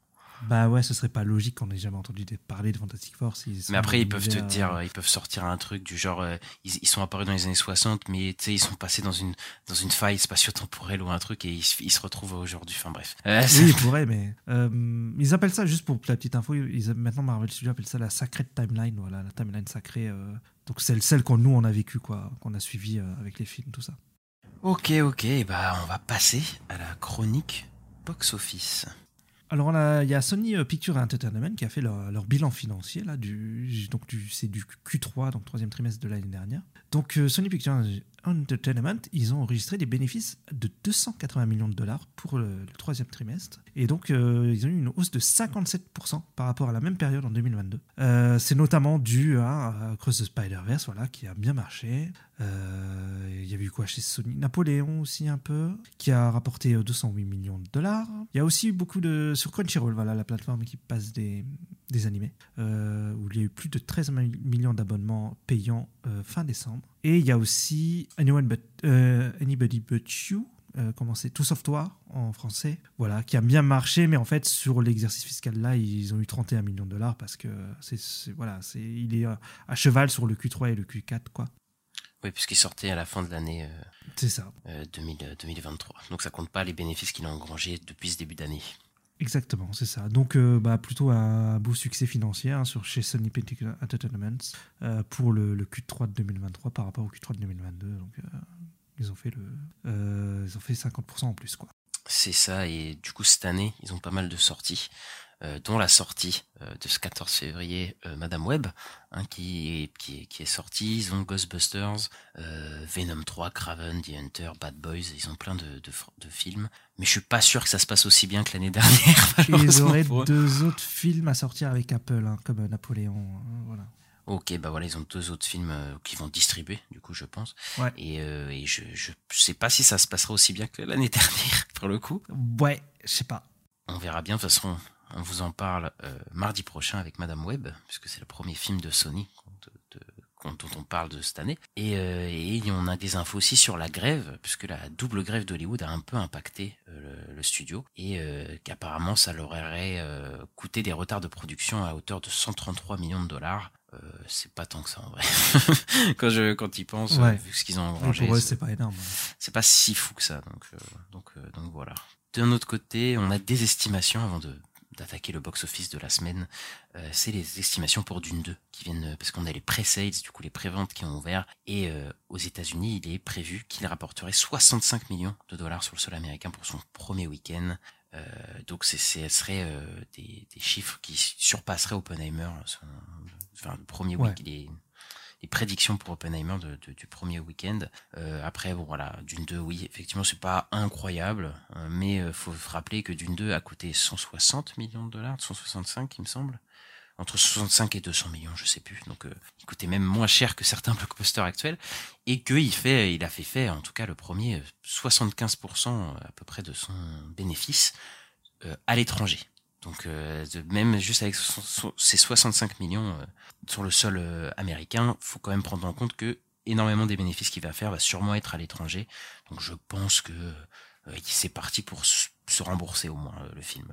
Bah ouais, ce serait pas logique qu'on ait jamais entendu parler de Fantastic Four. Mais après, ils peuvent te dire, ils peuvent sortir un truc du genre, euh, ils, ils sont apparus dans les années 60, mais tu sais, ils sont passés dans une dans une faille spatio-temporelle ou un truc et ils, se- ils se retrouvent aujourd'hui. Enfin bref. Euh, Oui, ils pourraient, mais euh, ils appellent ça, juste pour la petite info, ils, maintenant Marvel Studios appelle ça la Sacred Timeline, voilà, la timeline sacrée. donc c'est celle qu'on nous on a vécu quoi, qu'on a suivi avec les films, tout ça. Ok, ok, bah on va passer à la chronique box-office. Alors il y a Sony euh, Pictures Entertainment qui a fait leur, bilan financier là, du, donc c'est du Q3, donc troisième trimestre de l'année dernière. Donc euh, Sony Pictures Entertainment, ils ont enregistré des bénéfices de 280 millions de dollars pour le, troisième trimestre. Et donc euh, ils ont eu une hausse de 57% par rapport à la même période en 2022. Euh, c'est notamment dû à, à Cross the Spider-Verse, voilà, qui a bien marché. Euh, Il y avait eu quoi chez Sony? Napoléon aussi un peu, qui a rapporté euh, 208 millions de dollars. Il y a aussi eu beaucoup de... Sur Crunchyroll, voilà, la plateforme qui passe des, des animés, où il y a eu plus de 13 mi- millions d'abonnements payants fin décembre. Et il y a aussi Anyone but, euh, Anybody But You, euh, comment c'est Tout Software en français, voilà, qui a bien marché, mais en fait sur l'exercice fiscal là, ils ont eu 31 millions de dollars parce que c'est voilà, c'est il est euh, à cheval sur le Q3 et le Q4 quoi. Oui, puisqu'il sortait à la fin de l'année euh, C'est ça. euh, 2000, euh, 2023. Donc ça compte pas les bénéfices qu'il a engrangés depuis ce début d'année. Exactement, c'est ça. Donc, euh, bah, plutôt un beau succès financier hein, sur, chez Sony Pictures Entertainment euh, pour le, le Q3 de 2023 par rapport au Q3 de 2022. Donc, euh, ils, ont fait le, ils ont fait 50% en plus. Quoi. C'est ça, et du coup cette année, ils ont pas mal de sorties. Euh, dont la sortie euh, de ce 14 février, euh, Madame Web, hein, qui, est, qui, est, qui est sortie. Ils ont Ghostbusters, Venom 3, Craven, The Hunter, Bad Boys. Ils ont plein de, de, de, films. Mais je suis pas sûr que ça se passe aussi bien que l'année dernière. ils auraient deux autres films à sortir avec Apple, hein, comme Napoléon. Hein, voilà. Ok, bah voilà, ils ont deux autres films euh, qui vont distribuer, du coup, je pense. Ouais. Et, euh, et je, je, sais pas si ça se passera aussi bien que l'année dernière, pour le coup. Ouais, je sais pas. On verra bien. De toute façon, on vous en parle euh, mardi prochain avec Madame Webb, puisque c'est le premier film de Sony de, de, dont on parle de cette année. Et, euh, et, on a des infos aussi sur la grève, puisque la double grève d'Hollywood a un peu impacté euh, le, le, studio, et qu'apparemment ça leur aurait coûté des retards de production à hauteur de 133 millions de dollars. Euh, c'est pas tant que ça en vrai. quand je quand ils pensent, ouais. vu ce qu'ils ont engrangé, pour eux c'est pas énorme. C'est pas si fou que ça, donc euh, donc euh, donc voilà. D'un autre côté, on a des estimations avant de d'attaquer le box-office de la semaine. Euh, c'est les estimations pour Dune 2 qui viennent parce qu'on a les pré-sales, du coup les préventes qui ont ouvert. Et aux États-Unis, il est prévu qu'il rapporterait 65 millions de dollars sur le sol américain pour son premier week-end. Euh, donc ce serait euh, des, des, chiffres qui surpasseraient Oppenheimer. Enfin, le premier ouais. week, les, prédictions pour Oppenheimer de, de, du premier week-end. Euh, après, bon voilà, Dune 2, oui, effectivement, c'est pas incroyable, mais il faut rappeler que Dune 2 a coûté 160 millions de dollars, 165, il me semble entre 65 et 200 millions, je sais plus. Donc, euh, il coûtait même moins cher que certains blockbusters actuels, et qu'il fait, il a fait faire, en tout cas le premier, 75% à peu près de son bénéfice euh, à l'étranger. Donc, euh, même juste avec ces 65 millions euh, sur le sol euh, américain, faut quand même prendre en compte que énormément des bénéfices qu'il va faire va sûrement être à l'étranger. Donc, je pense que euh, c'est parti pour se rembourser au moins le film.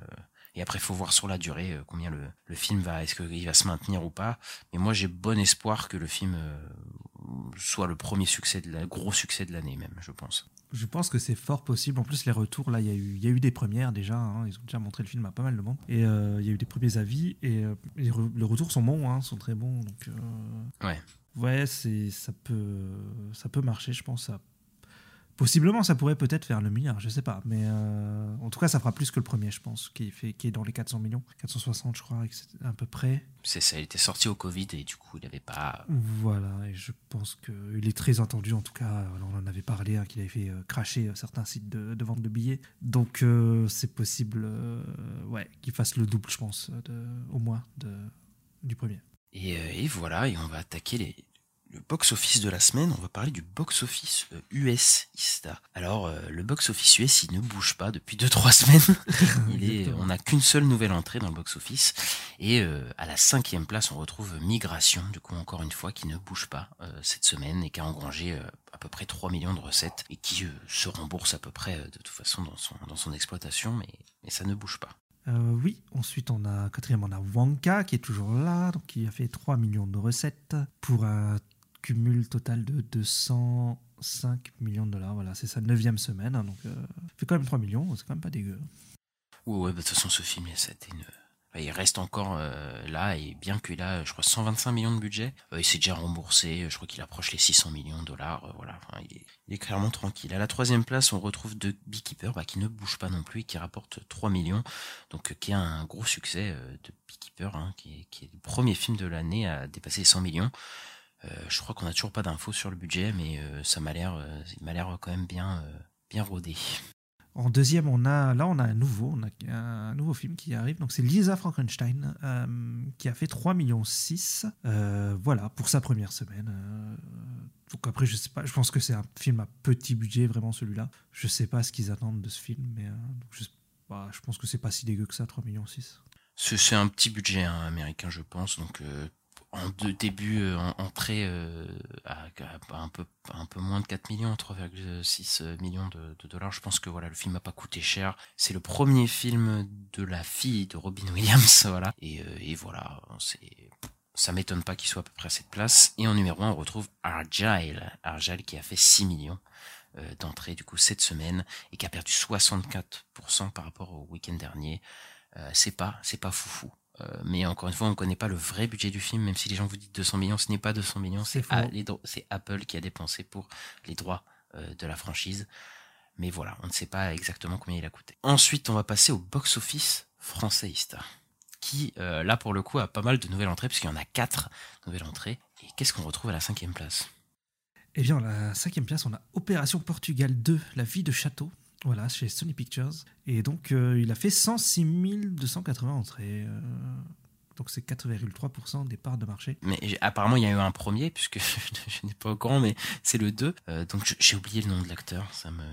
Et après, faut voir sur la durée euh, combien le, film va, est-ce qu'il va se maintenir ou pas. Mais moi, j'ai bon espoir que le film euh, soit le premier succès, de la, gros succès de l'année même, je pense. Je pense que c'est fort possible. En plus, les retours, là, il y, a eu, y a eu des premières déjà. Hein. Ils ont déjà montré le film à pas mal de monde. Et euh, il y a eu des premiers avis. Et euh, les, re les, retours sont bons, hein, sont très bons. Donc, euh, ouais. Ouais, ça peut, ça peut marcher, je pense. Ça Possiblement, ça pourrait peut-être faire le milliard, je sais pas. Mais euh, en tout cas, ça fera plus que le premier, je pense, qui, fait, qui est dans les 400 millions. 460, je crois, à peu près. C'est ça, il était sorti au Covid et du coup, il n'avait pas. Voilà, et je pense qu'il est très entendu, en tout cas. On en avait parlé, hein, qu'il avait fait euh, cracher certains sites de, de, vente de billets. Donc, euh, c'est possible euh, ouais, qu'il fasse le double, je pense, de, au moins, de, du premier. Et, et voilà, et on va attaquer les, le box-office de la semaine, on va parler du box-office US Ista. Alors, euh, le box-office US, il ne bouge pas depuis 2-3 semaines. il est, on n'a qu'une seule nouvelle entrée dans le box-office. Et euh, à la cinquième place, on retrouve Migration, du coup, encore une fois, qui ne bouge pas euh, cette semaine et qui a engrangé euh, à peu près 3 millions de recettes et qui euh, se rembourse à peu près de toute façon dans son, dans son exploitation, mais, mais ça ne bouge pas. Euh, oui, ensuite on a quatrième on a Wonka qui est toujours là, donc qui a fait 3 millions de recettes pour un cumul total de 205 millions de dollars. Voilà, c'est sa neuvième semaine, hein, donc euh, fait quand même 3 millions, c'est quand même pas dégueu. Ouais, bah, de toute façon, ce film. Il reste encore euh, là, et bien qu'il a, je crois, 125 millions de budget, euh, il s'est déjà remboursé, je crois qu'il approche les 600 millions de dollars, voilà, il, est, clairement tranquille. À la troisième place, on retrouve The Beekeeper, bah, qui ne bouge pas non plus, qui rapporte 3 millions, donc qui a un gros succès de Beekeeper, hein, qui, qui est le premier film de l'année à dépasser les 100 millions. Euh, je crois qu'on n'a toujours pas d'infos sur le budget, mais euh, ça m'a l'air, euh, il m'a l'air quand même bien, bien rodé. En deuxième, on a là, on a un nouveau, on a un nouveau film qui arrive. Donc c'est Lisa Frankenstein euh, qui a fait 3 millions 6. Euh, voilà pour sa première semaine. Euh, donc après, je sais pas. Je pense que c'est un film à petit budget vraiment celui-là. Je sais pas ce qu'ils attendent de ce film, mais je, bah, je, pense que c'est pas si dégueu que ça, 3 millions 6. C'est un petit budget hein, américain, je pense. Donc en début euh, en, entrée euh, à, un peu un peu moins de 4 millions 3,6 millions de, dollars. Je pense que voilà le film n'a pas coûté cher. C'est le premier film de la fille de Robin Williams voilà. Et, euh, et voilà c'est ça m'étonne pas qu'il soit à peu près à cette place. Et en numéro 1 on retrouve Argyle. Argyle qui a fait 6 millions euh, d'entrée du coup cette semaine et qui a perdu 64% par rapport au week-end dernier. Euh, c'est pas c'est pas foufou euh, mais encore une fois, on ne connaît pas le vrai budget du film, même si les gens vous disent 200 millions, ce n'est pas 200 millions, c'est Apple qui a dépensé pour les droits euh, de la franchise. Mais voilà, on ne sait pas exactement combien il a coûté. Ensuite, on va passer au box-office français, qui, euh, là pour le coup, a pas mal de nouvelles entrées, puisqu'il y en a quatre nouvelles entrées. Et qu'est-ce qu'on retrouve à la cinquième place? Eh bien, à la cinquième place, on a Opération Portugal 2, La vie de château. Voilà, chez Sony Pictures. Et donc, euh, il a fait 106 280 entrées. euh, donc, c'est 4,3% des parts de marché. Mais apparemment, il y a eu un premier, puisque je n'ai pas au courant, mais c'est le 2. Euh, donc j'ai oublié le nom de l'acteur, ça me...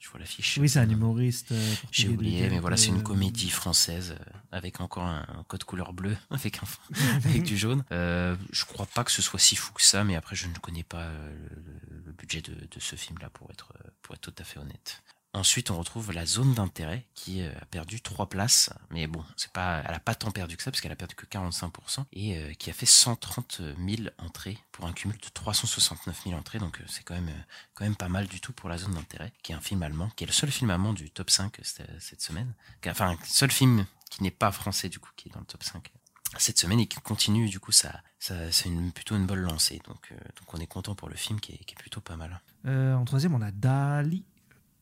Je vois l'affiche. Oui, c'est un humoriste. J'ai oublié, mais voilà, c'est une comédie française avec encore un, un code couleur bleu, avec, un, avec du jaune. Euh, je crois pas que ce soit si fou que ça, mais après, je ne connais pas le, le budget de, de ce film-là, pour être, pour être tout à fait honnête. Ensuite, on retrouve la zone d'intérêt qui euh, a perdu trois places, mais bon, c'est pas, elle a pas tant perdu que ça parce qu'elle a perdu que 45% et euh, qui a fait 130 000 entrées pour un cumul de 369 000 entrées, donc euh, c'est quand même, quand même pas mal du tout pour la zone d'intérêt, qui est un film allemand, qui est le seul film allemand du top 5 cette, semaine, enfin, le seul film qui n'est pas français du coup qui est dans le top 5 cette semaine et qui continue du coup ça, c'est plutôt une bonne lancée, donc, donc on est content pour le film qui est, qui est plutôt pas mal. En troisième, on a Dali,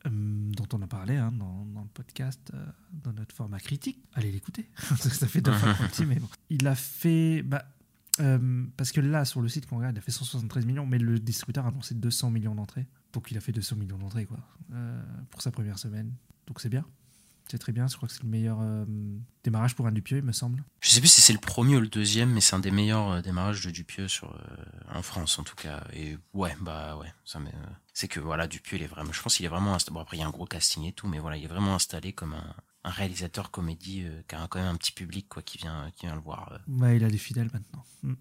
euh, dont on a parlé hein, dans, le podcast, euh, dans notre format critique. Allez l'écouter, ça fait deux fois dit, mais bon. Il a fait... Bah, euh, parce que là, sur le site qu'on regarde, il a fait 173 millions, mais le distributeur a annoncé 200 millions d'entrées. Donc il a fait 200 millions d'entrées, quoi, pour sa première semaine. Donc c'est bien. C'est très bien, je crois que c'est le meilleur euh, démarrage pour un Dupieux, il me semble. Je sais plus si c'est le premier ou le deuxième, mais c'est un des meilleurs euh, démarrages de Dupieux sur euh, en France en tout cas. Et ouais, bah ouais, ça c'est que voilà, Dupieux il est vraiment, je pense qu'il est vraiment installé. Bon après il y a un gros casting et tout, mais voilà, il est vraiment installé comme un, un réalisateur comédie euh, qui a quand même un petit public quoi qui vient qui vient le voir. euh. Ouais, il a des fidèles maintenant. Mm.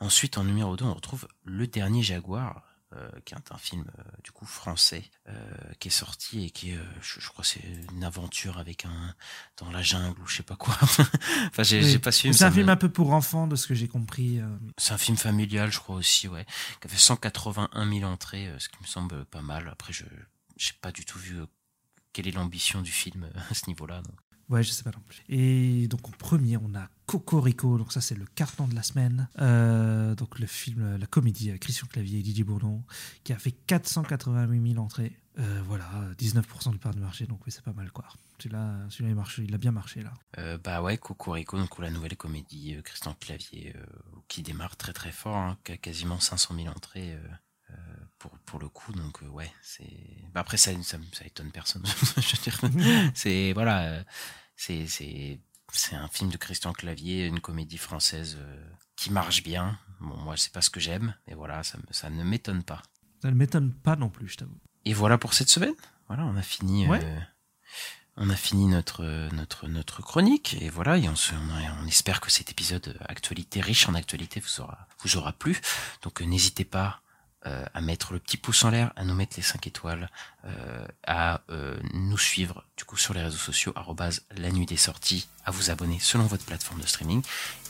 Ensuite en numéro 2, on retrouve Le Dernier Jaguar. Euh, qui est un film euh, du coup français euh, qui est sorti et qui est, euh, je, je crois c'est une aventure avec un dans la jungle ou je sais pas quoi enfin j'ai Oui. pas suivi mais C'est un me- film un peu pour enfants, de ce que j'ai compris. c'est un film familial, je crois aussi, ouais, qui a fait 181 000 entrées, ce qui me semble pas mal. Après, je j'ai pas du tout vu quelle est l'ambition du film à ce niveau-là. Ouais, je sais pas non plus. Et donc en premier, on a Cocorico, donc ça c'est le carton de la semaine. Euh, donc le film, euh, la comédie avec Christian Clavier et Didier Bourdon, qui a fait 488 000 entrées. Euh, voilà, 19% de part de marché, donc oui, c'est pas mal quoi. Celui-là, celui-là il, marche, il a bien marché là. Euh, bah ouais, Cocorico, donc la nouvelle comédie euh, Christian Clavier, euh, qui démarre très très fort, hein, qui a quasiment 500 000 entrées. euh, euh, pour, pour le coup, donc euh, ouais, c'est. Bah après, ça, ça, ça étonne personne. je veux dire, c'est voilà, euh, c'est c'est c'est un film de Christian Clavier, une comédie française euh, qui marche bien. Bon, moi, c'est pas ce que j'aime, mais voilà, ça, me- ça ne m'étonne pas. Ça ne m'étonne pas non plus, je t'avoue. Et voilà pour cette semaine. Voilà, on a fini. Ouais. euh, on a fini notre notre notre chronique et voilà et on, se, on, on espère que cet épisode actualité riche en actualité vous aura vous aura plu donc euh, n'hésitez pas euh, à mettre le petit pouce en l'air à nous mettre les 5 étoiles euh, à euh, nous suivre du coup sur les réseaux sociaux la nuit des sorties à vous abonner selon votre plateforme de streaming.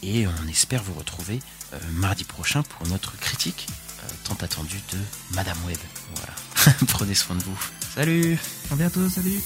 Et on espère vous retrouver euh, mardi prochain pour notre critique euh, tant attendue de Madame Web. Voilà. Prenez soin de vous. Salut. À bientôt, salut